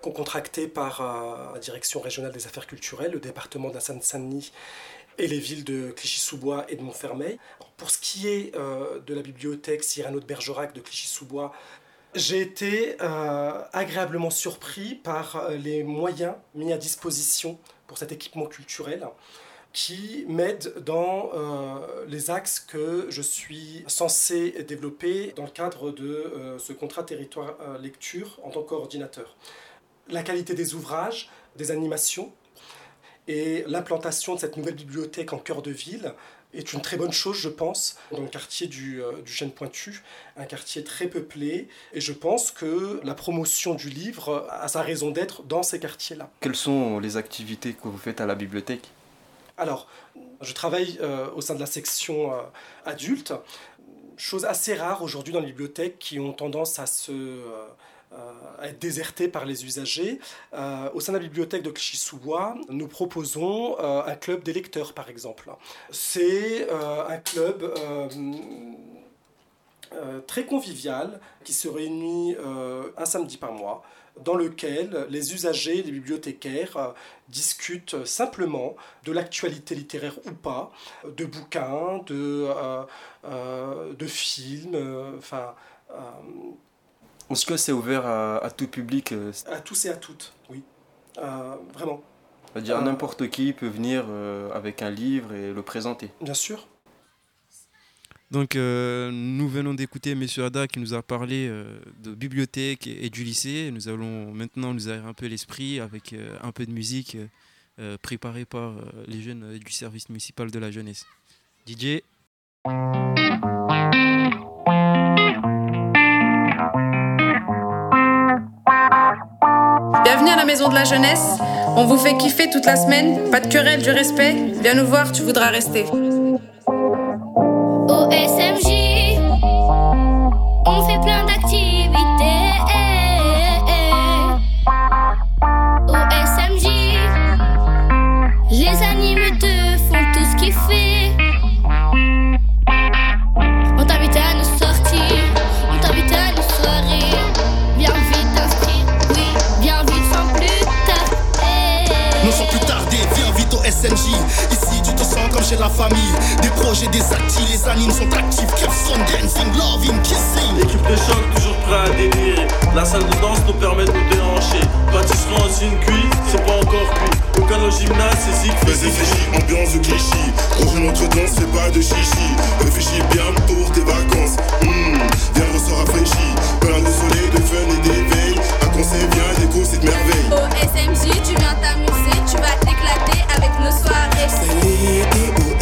contracté par euh, la Direction régionale des affaires culturelles, le département de la Seine-Saint-Denis et les villes de Clichy-sous-Bois et de Montfermeil. Pour ce qui est euh, de la bibliothèque Cyrano de Bergerac de Clichy-sous-Bois, J'ai été agréablement surpris par les moyens mis à disposition pour cet équipement culturel qui m'aide dans euh, les axes que je suis censé développer dans le cadre de euh, ce contrat territoire euh, lecture en tant que coordinateur. La qualité des ouvrages, des animations et l'implantation de cette nouvelle bibliothèque en cœur de ville est une très bonne chose, je pense, dans le quartier du, euh, du Chêne Pointu, un quartier très peuplé. Et je pense que la promotion du livre a sa raison d'être dans ces quartiers-là. Quelles sont les activités que vous faites à la bibliothèque? Alors, je travaille euh, au sein de la section euh, adulte. Chose assez rare aujourd'hui dans les bibliothèques qui ont tendance à se euh, être désertées par les usagers. Au sein de la bibliothèque de Clichy-sous-Bois, nous proposons un club des lecteurs, par exemple. C'est un club très convivial qui se réunit un samedi par mois dans lequel les usagers, les bibliothécaires euh, discutent simplement de l'actualité littéraire ou pas, de bouquins, de, euh, euh, de films, euh, enfin... euh, Est-ce que c'est ouvert à, à tout public euh, à tous et à toutes, oui. Euh, vraiment. C'est-à-dire Euh, n'importe qui peut venir euh, avec un livre et le présenter. Bien sûr. Donc, euh, nous venons d'écouter M. Ada qui nous a parlé euh, de bibliothèque et, du lycée. Nous allons maintenant nous aérer un peu l'esprit avec euh, un peu de musique préparée par les jeunes du service municipal de la jeunesse. DJ. Bienvenue à la maison de la jeunesse. On vous fait kiffer toute la semaine. Pas de querelle, du respect. Viens nous voir, tu voudras rester. Au Projets, des actifs, les animes sont actifs. Keep some dancing, loving, kissing Équipe de choc, toujours prêt à délirer. La salle de danse nous permet de nous déhancher. Pâtisserie en une cuit, c'est pas encore cuit. Aucun au gymnase, c'est zig, Fais réfléchis, ambiance de cliché Projet notre danse, fais pas de chichi. Réfléchis bien pour tes vacances. Hmm, Viens ressort rafraîchi Plein de soleil, de fun et d'éveil Un conseil, viens découvre cette merveille. Au SMJ, tu viens t'amuser, tu vas t'éclater avec nos soirées. C'est l'été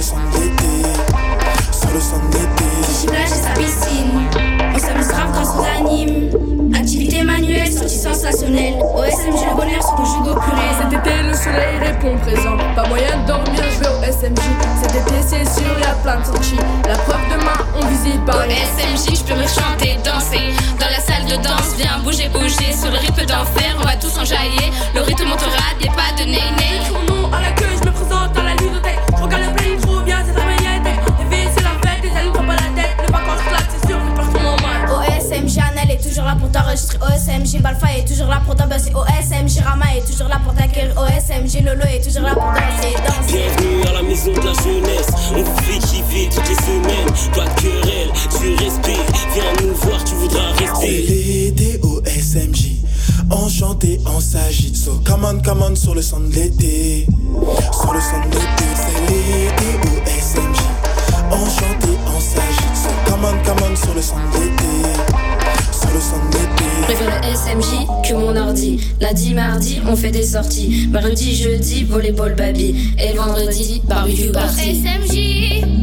le son d'été Sur le son d'été plage et sa piscine. On s'amuse grave grâce aux animes. Activité manuelle, sortie sensationnelle. Au SMG, le bonheur se conjugue au purée. Cet été, le soleil répond présent. Pas moyen de dormir, je vais au SMJ. Cet été, c'est sûr, y a plein de sorties. La preuve demain, on visite Au Paris. SMJ, je peux me chanter, danser. Dans la salle de danse, viens bouger, bouger. Sur le rythme d'enfer, on va tous enjailler. Le rythme montera des pas de. Mon nom à l'accueil, je est toujours là pour t'enregistrer. Au SMJ, Balfa est toujours là pour t'embrasser. Au SMJ, Rama est toujours là pour t'accueillir. Au SMJ, Lolo est toujours là pour danser, danser. Bienvenue à la maison de la jeunesse. On vous fait kiffer toutes les semaines. Pas de querelle, tu respires. Viens nous voir, tu voudras C'est rester. l'été au SMJ Enchanté, on s'agite So come on, come on sur le son de l'été Sur le son de Lundi, mardi, on fait des sorties. Mardi, jeudi, volleyball baby. Et vendredi, barbecue party. SMJ,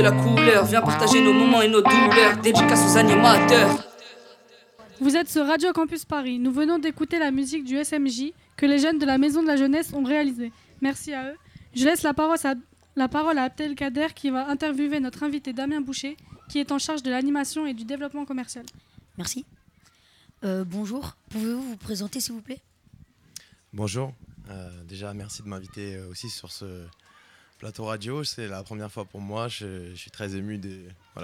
la couleur. Viens partager nos moments et nos douleurs. Dédicace aux animateurs. Vous êtes sur Radio Campus Paris. Nous venons d'écouter la musique du SMJ que les jeunes de la Maison de la Jeunesse ont réalisée. Merci à eux. Je laisse la parole à, la parole à Abdelkader qui va interviewer notre invité Damien Boucher, qui est en charge de l'animation et du développement commercial. Merci. Euh, bonjour, pouvez-vous vous présenter s'il vous plaît? Bonjour, Euh, déjà merci de m'inviter euh, aussi sur ce plateau radio. C'est la première fois pour moi. Je, suis très ému de,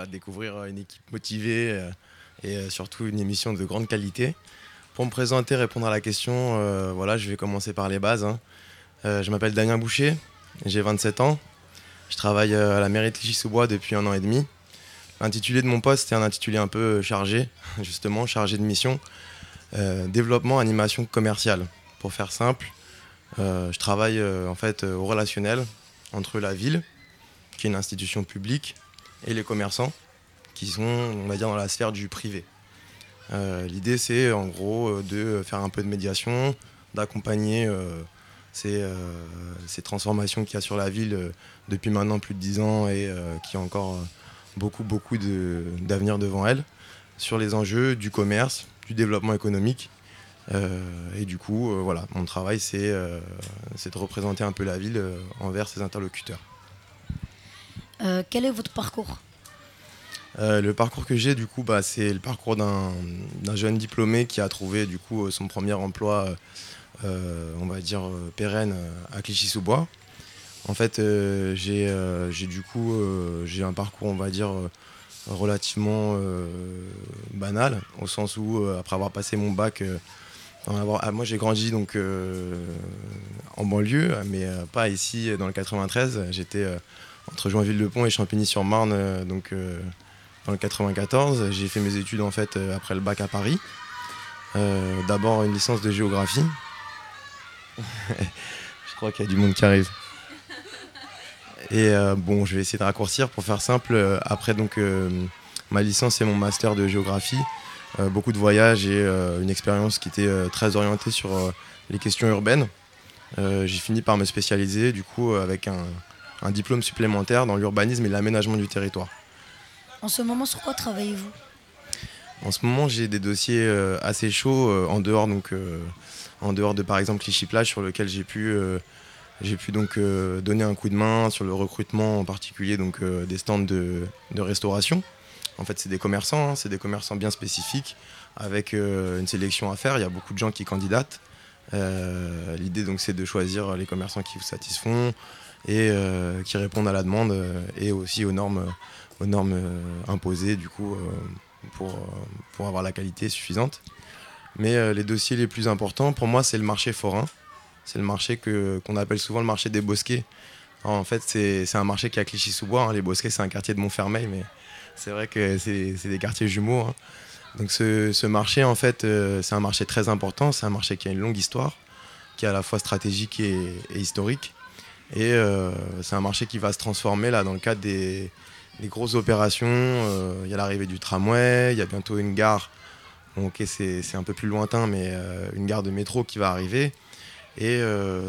découvrir une équipe motivée euh, et euh, surtout une émission de grande qualité. Pour me présenter, répondre à la question, euh, voilà, je vais commencer par les bases. hein. Je m'appelle Damien Boucher, j'ai 27 ans. Je travaille à la mairie de Clichy-sous-Bois depuis un an et demi. L'intitulé de mon poste est un intitulé un peu chargé, justement, chargé de mission. Développement, animation commerciale. Pour faire simple, je travaille en fait au relationnel entre la ville, qui est une institution publique, et les commerçants, qui sont, dans la sphère du privé. Euh, L'idée, c'est en gros euh, de faire un peu de médiation, d'accompagner euh, ces, transformations qu'il y a sur la ville depuis maintenant plus de 10 ans et qui a encore beaucoup, d'avenir devant elle, sur les enjeux du commerce, du développement économique. Euh, et du coup, euh, voilà, mon travail, c'est euh, c'est de représenter un peu la ville envers ses interlocuteurs. Quel est votre parcours? Euh, le parcours que j'ai, du coup, bah, c'est le parcours d'un jeune diplômé qui a trouvé du coup son premier emploi, euh, on va dire pérenne, à Clichy-sous-Bois. En fait, euh, j'ai du coup j'ai un parcours, on va dire, relativement banal, au sens où après avoir passé mon bac, ah, moi j'ai grandi donc euh, en banlieue, mais euh, pas ici dans le 93. J'étais euh, entre Joinville-le-Pont et Champigny-sur-Marne, euh, donc euh, dans le 94. J'ai fait mes études en fait euh, après le bac à Paris. Euh, D'abord une licence de géographie. Je crois qu'il y a du monde qui arrive. Et euh, bon, je vais essayer de raccourcir pour faire simple. Euh, Après donc euh, ma licence et mon master de géographie, euh, beaucoup de voyages et euh, une expérience qui était euh, très orientée sur euh, les questions urbaines. Euh, J'ai fini par me spécialiser du coup euh, avec un, un diplôme supplémentaire dans l'urbanisme et l'aménagement du territoire. En ce moment, sur quoi travaillez-vous? En ce moment, j'ai des dossiers euh, assez chauds euh, en dehors donc euh, en dehors de par exemple Clichy Plage sur lequel j'ai pu euh, j'ai pu donc euh, donner un coup de main sur le recrutement en particulier donc euh, des stands de, de restauration. En fait, c'est des commerçants, hein, c'est des commerçants bien spécifiques avec euh, une sélection à faire. Il y a beaucoup de gens qui candidatent. Euh, L'idée donc c'est de choisir les commerçants qui vous satisfont et euh, qui répondent à la demande et aussi aux normes, aux normes imposées du coup pour, pour avoir la qualité suffisante. Mais les dossiers les plus importants pour moi c'est le marché forain. C'est le marché qu'on appelle souvent le marché des bosquets. En fait c'est c'est un marché qui à Clichy-sous-Bois. hein. Les bosquets c'est un quartier de Montfermeil mais c'est vrai que c'est des quartiers jumeaux. hein. Donc ce, marché, en fait, euh, c'est un marché très important, c'est un marché qui a une longue histoire, qui est à la fois stratégique et, historique. Et euh, c'est un marché qui va se transformer là dans le cadre des, grosses opérations. Euh, Il y a l'arrivée du tramway, il y a bientôt une gare, ok c'est un peu plus lointain, mais une gare de métro qui va arriver. Et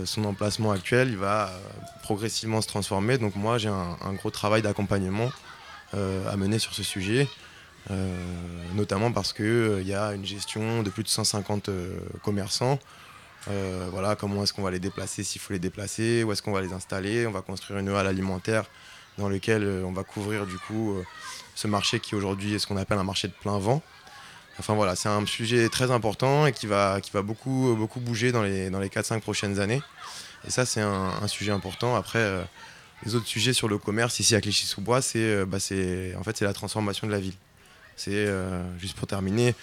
son emplacement actuel, il va progressivement se transformer. Donc moi, j'ai un, gros travail d'accompagnement à mener sur ce sujet. Euh, notamment parce qu'il y a une gestion de plus de 150 euh, commerçants. Euh, voilà, comment est-ce qu'on va les déplacer, s'il faut les déplacer, où est-ce qu'on va les installer. On va construire une halle alimentaire dans laquelle euh, on va couvrir du coup euh, ce marché qui aujourd'hui est ce qu'on appelle un marché de plein vent. Enfin voilà, c'est un sujet très important et qui va, qui va beaucoup, beaucoup bouger dans les, dans les 4-5 prochaines années. Et ça, c'est un, sujet important. Après, euh, les autres sujets sur le commerce ici à Clichy-sous-Bois, c'est euh, bah, en fait, la transformation de la ville. C'est, euh, juste pour terminer,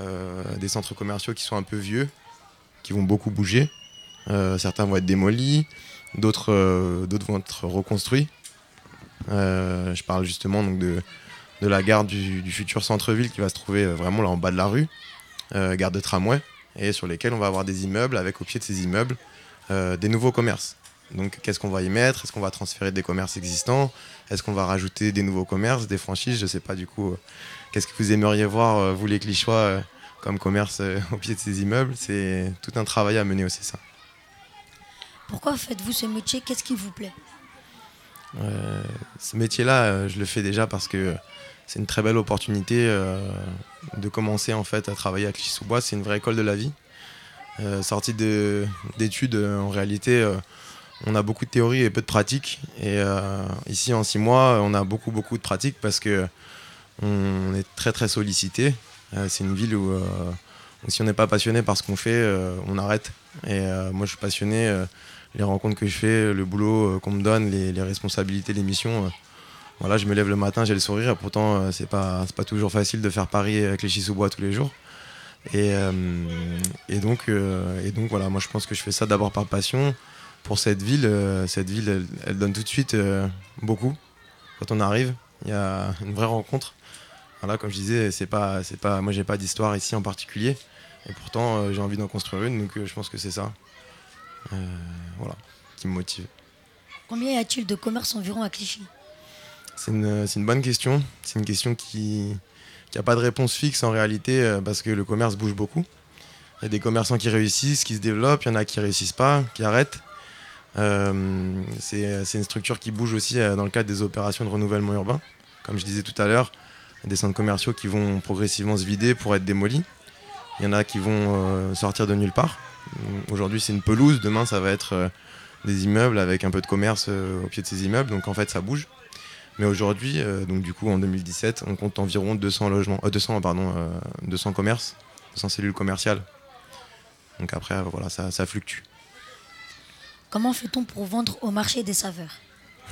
euh, des centres commerciaux qui sont un peu vieux, qui vont beaucoup bouger. Certains vont être démolis, d'autres vont être reconstruits. Je parle justement donc, de, la gare du, futur centre-ville qui va se trouver vraiment là en bas de la rue, gare de tramway, et sur lesquels on va avoir des immeubles, avec au pied de ces immeubles des nouveaux commerces. Donc qu'est-ce qu'on va y mettre? Est-ce qu'on va transférer des commerces existants? Est-ce qu'on va rajouter des nouveaux commerces, des franchises? Je ne sais pas du coup. euh, qu'est-ce que vous aimeriez voir, euh, vous les Clichois, euh, comme commerce au pied de ces immeubles? C'est tout un travail à mener aussi ça. Pourquoi faites-vous ce métier? Qu'est-ce qui vous plaît? Ce métier-là, je le fais déjà parce que c'est une très belle opportunité de commencer en fait à travailler à Clichy-sous-Bois. C'est une vraie école de la vie. Sortie de- d'études, en réalité, on a beaucoup de théorie et peu de pratique. Et euh, ici, en six mois, on a beaucoup beaucoup de pratique parce que on est très très sollicité. Euh, c'est une ville où, euh, si on n'est pas passionné par ce qu'on fait, on arrête. Et moi, je suis passionné. les rencontres que je fais, le boulot qu'on me donne, les, responsabilités, les missions. voilà, je me lève le matin, j'ai le sourire. Pourtant, c'est pas pas toujours facile de faire Paris avec les sous-bois tous les jours. Et, donc et donc voilà, moi je pense que je fais ça d'abord par passion pour cette ville. euh, cette ville, elle, elle donne tout de suite euh, beaucoup. Quand on arrive, il y a une vraie rencontre. Voilà, comme je disais, c'est pas c'est pas moi j'ai pas d'histoire ici en particulier. Et pourtant, euh, j'ai envie d'en construire une, donc je pense que c'est ça. Euh, voilà, qui me motive. Combien y a-t-il de commerces environ à Clichy? C'est une, c'est une bonne question. C'est une question qui n'a pas de réponse fixe en réalité parce que le commerce bouge beaucoup. Il y a des commerçants qui réussissent, qui se développent, il y en a qui réussissent pas, qui arrêtent. Euh, c'est une structure qui bouge aussi euh, dans le cadre des opérations de renouvellement urbain. Comme je disais tout à l'heure, des centres commerciaux qui vont progressivement se vider pour être démolis. Il y en a qui vont euh, sortir de nulle part. Aujourd'hui, c'est une pelouse. Demain, ça va être des immeubles avec un peu de commerce au pied de ces immeubles. Donc, en fait, ça bouge. Mais aujourd'hui, donc du coup, en 2017, on compte environ 200 logements, euh, 200 pardon, euh, 200 commerces, 200 cellules commerciales. Donc après, voilà, ça fluctue. Comment fait-on pour vendre au marché des saveurs?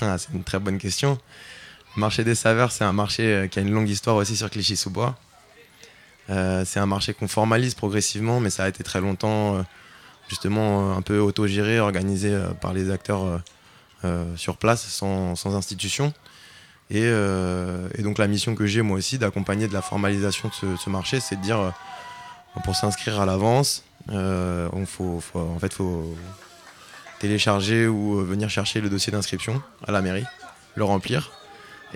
Ah, c'est une très bonne question. Le marché des saveurs, c'est un marché euh, qui a une longue histoire aussi sur Clichy-sous-Bois. Euh, c'est un marché qu'on formalise progressivement, mais ça a été très longtemps euh, justement un peu autogéré, organisé par les acteurs sur place, sans, institution. Et, donc la mission que j'ai moi aussi d'accompagner de la formalisation de ce, marché, c'est de dire pour s'inscrire à l'avance, on en fait, faut télécharger ou euh, venir chercher le dossier d'inscription à la mairie, le remplir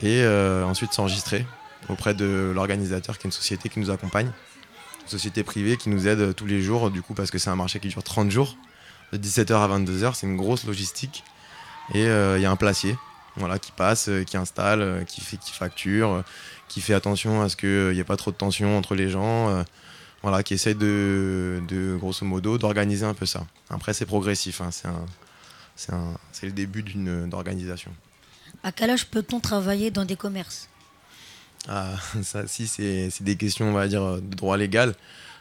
et euh, ensuite s'enregistrer auprès de l'organisateur qui est une société qui nous accompagne, une société privée qui nous aide tous les jours du coup parce que c'est un marché qui dure 30 jours de 17h à 22h, c'est une grosse logistique et euh, il y a un placier voilà, qui passe, euh, qui installe, euh, qui, fait, qui facture, euh, qui fait attention à ce qu'il n'y ait pas trop de tension entre les gens, euh, voilà, qui essaye de, de, grosso modo d'organiser un peu ça. Après c'est progressif, hein, c'est le début d'une d'organisation. À quel âge peut-on travailler dans des commerces? Ah, ça, si, c'est des questions, on va dire, euh, de droit légal.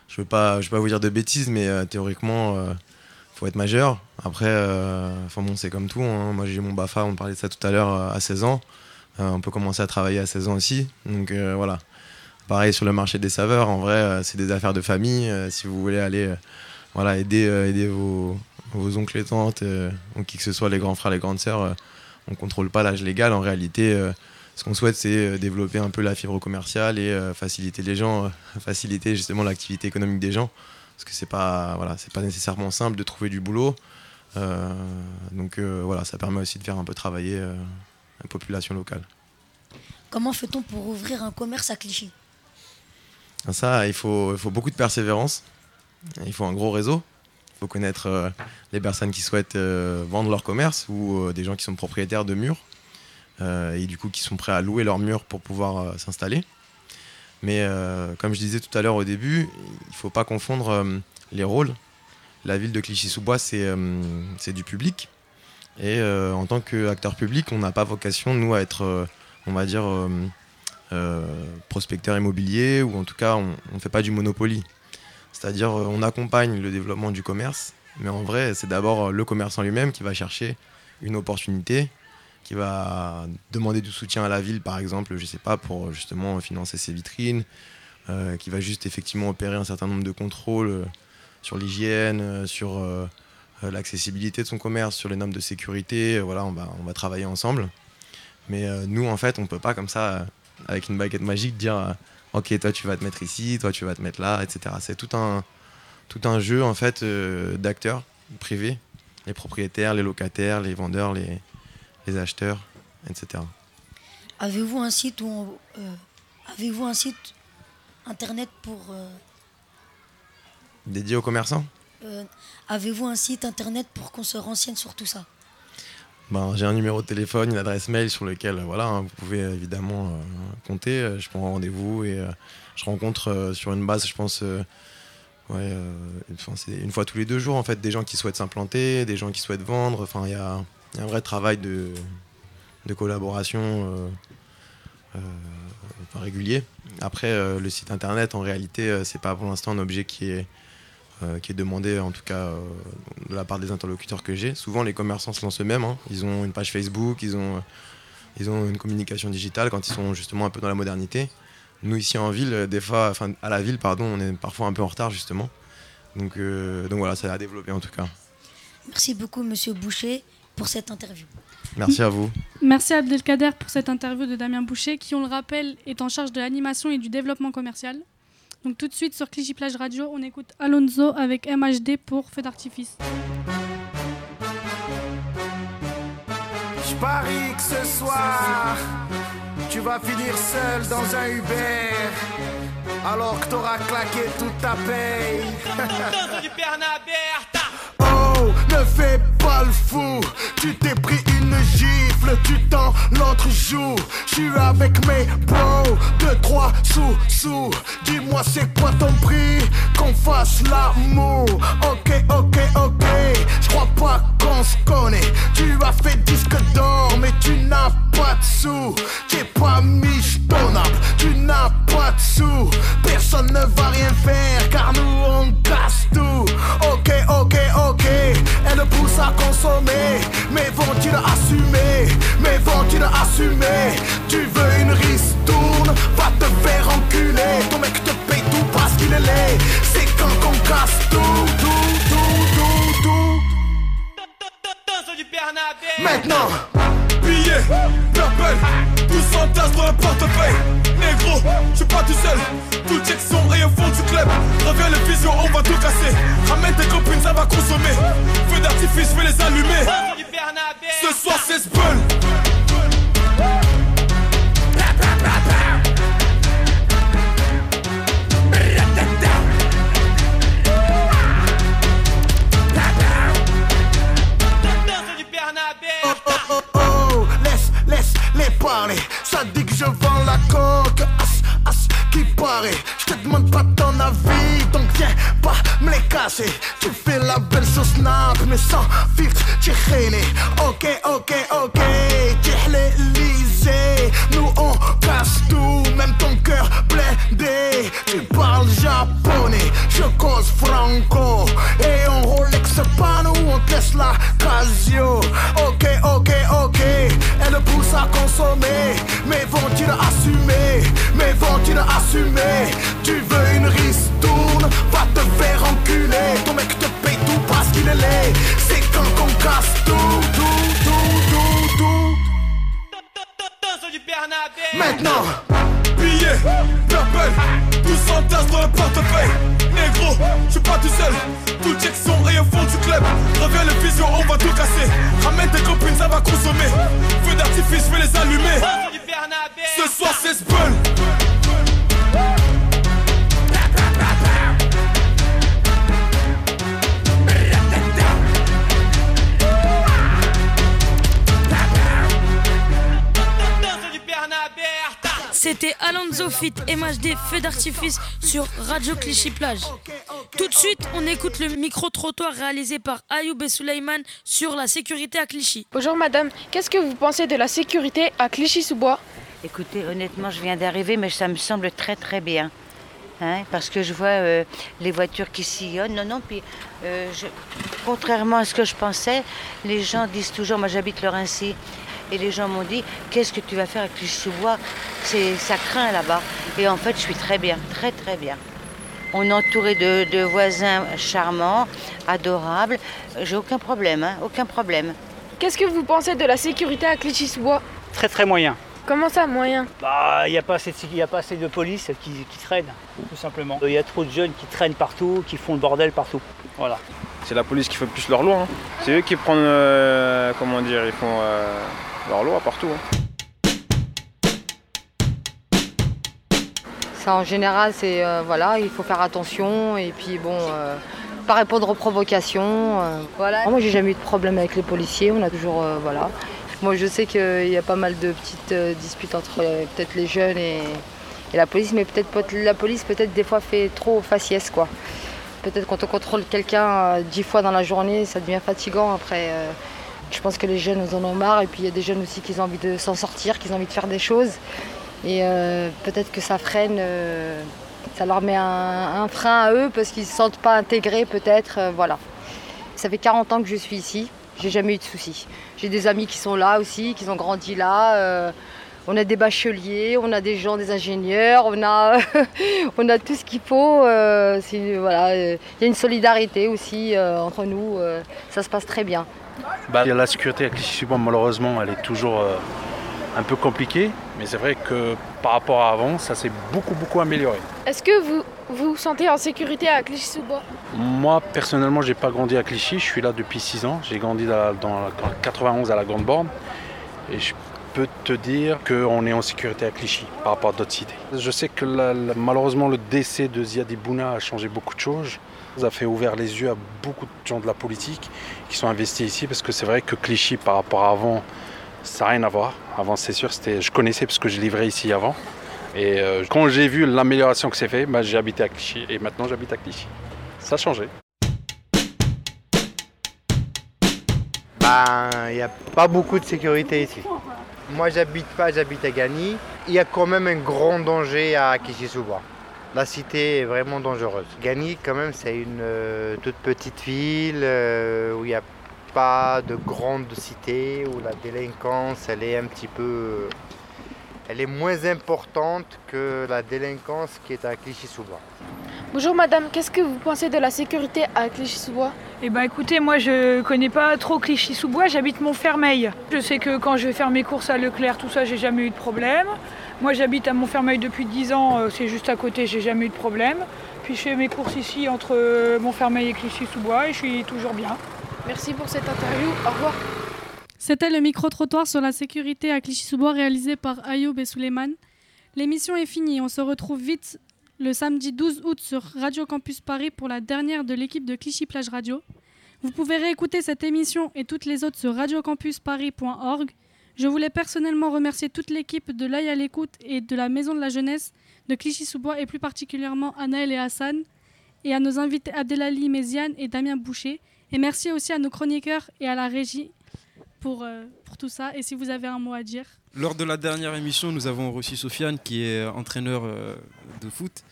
Je veux pas, je veux pas vous dire de bêtises, mais euh, théoriquement, il faut être majeur. Après, euh, bon, c'est comme tout. hein. Moi, j'ai mon BAFA, on parlait de ça tout à l'heure, euh, à 16 ans. Euh, on peut commencer à travailler à 16 ans aussi. Donc euh, voilà. Pareil sur le marché des saveurs, en vrai, euh, c'est des affaires de famille. Euh, si vous voulez aller euh, voilà, aider, vos, oncles et tantes, ou qui que ce soit, les grands frères, les grandes sœurs, on contrôle pas l'âge légal. En réalité, ce qu'on souhaite, c'est développer un peu la fibre commerciale et faciliter les gens, faciliter justement l'activité économique des gens. Parce que voilà, c'est pas nécessairement simple de trouver du boulot. Donc voilà, ça permet aussi de faire un peu travailler la population locale. Comment fait-on pour ouvrir un commerce à Clichy Ça, il faut, beaucoup de persévérance. Il faut un gros réseau. Il faut connaître euh, les personnes qui souhaitent euh, vendre leur commerce ou euh, des gens qui sont propriétaires de murs et du coup qui sont prêts à louer leurs murs pour pouvoir s'installer. Mais comme je disais tout à l'heure au début, il ne faut pas confondre les rôles. La ville de Clichy-sous-Bois, c'est du public. Et en tant qu'acteur public, on n'a pas vocation, nous, à être, on va dire, euh, euh, prospecteur immobilier, ou en tout cas, on ne fait pas du monopoly. C'est-à-dire, euh, on accompagne le développement du commerce, mais en vrai, c'est d'abord le commerçant lui-même qui va chercher une opportunité, qui va demander du soutien à la ville, par exemple, je sais pas, pour justement financer ses vitrines, euh, qui va juste effectivement opérer un certain nombre de contrôles euh, sur l'hygiène, euh, sur euh, euh, l'accessibilité de son commerce, sur les normes de sécurité. euh, voilà, on va, travailler ensemble. Mais euh, nous, en fait, on peut pas comme ça, euh, avec une baguette magique, dire euh, Ok, toi, tu vas te mettre ici, toi, tu vas te mettre là, etc. C'est tout un, tout un jeu, en fait, euh, d'acteurs privés, les propriétaires, les locataires, les vendeurs, les, les acheteurs, etc. Avez-vous un site où euh, avez-vous un site internet pour euh, Dédié aux commerçants? Avez-vous un site internet pour qu'on se renseigne sur tout ça? Ben, j'ai un numéro de téléphone, une adresse mail sur lequel voilà, hein, vous pouvez euh, évidemment euh, compter. Euh, Je prends rendez-vous et euh, je rencontre euh, sur une base, je pense, euh, ouais, euh, une fois tous les deux jours en fait, des gens qui souhaitent s'implanter, des gens qui souhaitent vendre. Enfin, il y a, un vrai travail de, de collaboration euh, euh, régulier. Après, euh, le site internet, en réalité, euh, c'est pas pour l'instant un objet qui est euh, qui est demandé en tout cas euh, de la part des interlocuteurs que j'ai. Souvent les commerçants se lancent eux-mêmes, hein. ils ont une page Facebook, ils ont, euh, ils ont une communication digitale quand ils sont justement un peu dans la modernité. Nous ici en ville, des fois, enfin à la ville, pardon, on est parfois un peu en retard justement. Donc, euh, donc voilà, ça a développé en tout cas. Merci beaucoup, monsieur Boucher, pour cette interview. Merci à vous. Merci à Abdelkader pour cette interview de Damien Boucher, qui, on le rappelle, est en charge de l'animation et du développement commercial. Donc tout de suite sur Clichy Plage Radio, on écoute Alonso avec MHD pour Feu d'artifice. Je parie que ce soir, tu vas finir seul dans un Uber. Alors que t'auras claqué toute ta paye. Oh, ne fais pas le fou. Tu t'es pris avec mes bros, deux, trois sous, sous. Dis-moi c'est quoi ton prix, qu'on fasse l'amour. Ok, ok, ok. Je crois pas qu'on se connaît. Tu as fait disque d'or, mais tu n'as pas de sous. T'es pas michetonnable, tu n'as pas de sous. Personne ne va rien faire, car nous on casse tout. Ok, ok, ok. Elle pousse à consommer, mais vont-ils assumer? Tu veux une ristourne Va te faire enculer. Ton mec te paye tout parce qu'il est laid. C'est quand qu'on casse tout, tout, tout, tout, tout. Maintenant Billets, purple, tous en tasse dans le portefeuille. Négro, je suis pas tout seul. Tout check son et au fond du club. Reviens le vision, on va tout casser. Ramène tes copines, ça va consommer. Feu d'artifice, je vais les allumer. Ce soir c'est Spun Ça dit que je vends la coque. As, as, qui paraît? Je te demande pas ton avis, donc viens pas me les casser. Tu fais la belle sur Snap, mais sans filtre, tu Ok, ok, ok. Tu. Nous on casse tout, même ton cœur blindé. Tu parles japonais, je cause franco. Et on Rolex pas nous, on te laisse la Casio. Ok. Tu veux une ristourne? Va te faire enculer. Ton mec te paye tout parce qu'il est laid. C'est quand qu'on casse tout, tout, tout, tout, tout. Maintenant Billets, purple, tous en tasse dans le portefeuille. Négro, je suis pas tout seul. Tout check son et au fond du club. Reviens le vision, on va tout casser. Ramène tes copines, ça va consommer. Feu d'artifice, je vais les allumer. Ce soir c'est Spun C'était Alonso Fit MHD Feu d'artifice sur Radio Clichy Plage. Tout de suite, on écoute le micro-trottoir réalisé par Ayoub et Souleyman sur la sécurité à Clichy. Bonjour madame, qu'est-ce que vous pensez de la sécurité à Clichy-sous-Bois Écoutez, honnêtement, je viens d'arriver, mais ça me semble très très bien. Hein, parce que je vois euh, les voitures qui sillonnent. Non, non, puis euh, je- contrairement à ce que je pensais, les gens disent toujours, moi j'habite Lorency, et les gens m'ont dit, qu'est-ce que tu vas faire? Avec Clichy-sous-Bois C'est Ça craint là-bas. Et en fait, je suis très bien, très très bien. On est entouré de, de voisins charmants, adorables. J'ai aucun problème, hein, aucun problème. Qu'est-ce que vous pensez de la sécurité à Clichy-sous-Bois? Très très moyen. Comment ça, moyen? Bah, il n'y a, pas assez de- y a pas assez de police qui, qui traîne, tout simplement. Il y a trop de jeunes qui traînent partout, qui font le bordel partout. Voilà. C'est la police qui fait plus leur loi. hein. C'est eux qui prennent, euh, comment dire, ils font euh, leur loi partout. hein. Ça, en général, c'est euh, voilà, il faut faire attention et puis bon, euh, pas répondre aux provocations. euh, voilà. Moi, j'ai jamais eu de problème avec les policiers. On a toujours euh, voilà. Moi, je sais qu'il y a pas mal de petites euh, disputes entre euh, peut-être les jeunes et, et la police, mais peut-être peut la police peut-être des fois fait trop faciès quoi. Peut-être quand on contrôle quelqu'un euh, dix fois dans la journée, ça devient fatigant après. Je pense que les jeunes en ont marre et puis il y a des jeunes aussi qui ont envie de s'en sortir, qui ont envie de faire des choses. Et euh, peut-être que ça freine, euh, ça leur met un, frein à eux parce qu'ils ne se sentent pas intégrés peut-être. euh, voilà. Ça fait 40 ans que je suis ici, j'ai jamais eu de soucis. J'ai des amis qui sont là aussi, qui ont grandi là. on a des bacheliers, on a des gens, des ingénieurs, on a, on a tout ce qu'il faut. voilà, il y a une solidarité aussi entre nous, ça se passe très bien. Bah, la sécurité à Clichy-sous-Bois, malheureusement, elle est toujours euh, un peu compliquée. Mais c'est vrai que par rapport à avant, ça s'est beaucoup, beaucoup amélioré. Est-ce que vous vous vous sentez en sécurité à Clichy-sous-Bois? Moi, personnellement, j'ai pas grandi à Clichy. Je suis là depuis 6 ans. J'ai grandi dans, dans la 91 à la Grande Borne. Et je peux te dire qu'on est en sécurité à Clichy par rapport à d'autres cités. Je sais que la- la- malheureusement, le décès de Ziad Bouna a changé beaucoup de choses. Ça fait ouvert les yeux à beaucoup de gens de la politique qui sont investis ici parce que c'est vrai que Clichy, par rapport à avant, ça n'a rien à voir. Avant, c'est sûr, c'était, je connaissais parce que je livrais ici avant. Et euh, quand j'ai vu l'amélioration que c'est fait, bah, j'ai habité à Clichy et maintenant j'habite à Clichy. Ça a changé. Ben, il n'y a pas beaucoup de sécurité ici. Moi, j'habite pas, j'habite à Gagny. Il y a quand même un grand danger à Kishisouba. La cité est vraiment dangereuse. Gagny, quand même, c'est une euh, toute petite ville euh, où il n'y a pas de grande cité, où la délinquance, elle est un petit peu... Elle est moins importante que la délinquance qui est à Clichy-sous-Bois. Bonjour madame, qu'est-ce que vous pensez de la sécurité à Clichy-sous-Bois? Eh ben écoutez, moi je connais pas trop Clichy-sous-Bois, j'habite Montfermeil. Je sais que quand je vais faire mes courses à Leclerc, tout ça, j'ai jamais eu de problème. Moi j'habite à Montfermeil depuis 10 ans, euh, c'est juste à côté, j'ai jamais eu de problème. Puis je fais mes courses ici entre euh, Montfermeil et Clichy-sous-Bois et je suis toujours bien. Merci pour cette interview, au revoir. C'était le micro-trottoir sur la sécurité à Clichy-sous-Bois réalisé par Ayoub et Suleiman. L'émission est finie, on se retrouve vite le samedi 12 août sur Radio Campus Paris pour la dernière de l'équipe de Clichy Plage Radio. Vous pouvez réécouter cette émission et toutes les autres sur radiocampusparis.org. Je voulais personnellement remercier toute l'équipe de l'œil à l'écoute et de la Maison de la Jeunesse de Clichy-sous-Bois et plus particulièrement Anaël et Hassan et à nos invités Abdelali Méziane et Damien Boucher. Et merci aussi à nos chroniqueurs et à la régie pour, euh, pour tout ça. Et si vous avez un mot à dire. Lors de la dernière émission, nous avons reçu Sofiane, qui est entraîneur euh, de foot.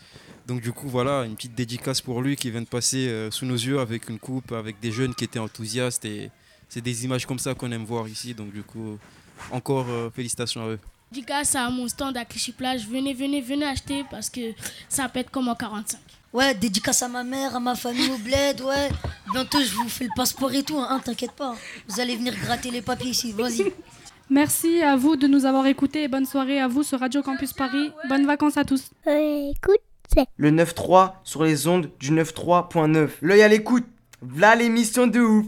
Donc du coup, voilà, une petite dédicace pour lui qui vient de passer euh, sous nos yeux avec une coupe, avec des jeunes qui étaient enthousiastes. Et c'est des images comme ça qu'on aime voir ici. Donc du coup, encore euh, félicitations à eux. Dédicace à mon stand à Clichy Plage. Venez, venez, venez acheter parce que ça pète comme en 45. Ouais, dédicace à ma mère, à ma famille au bled, ouais. Bientôt, je vous fais le passeport et tout, hein, t'inquiète pas. Vous allez venir gratter les papiers ici, vas-y. Merci à vous de nous avoir écoutés et bonne soirée à vous sur Radio Campus Paris. Bonnes vacances à tous. Écoute, Le 9-3 sur les ondes du 9-3.9. L'œil à l'écoute. V'là l'émission de ouf.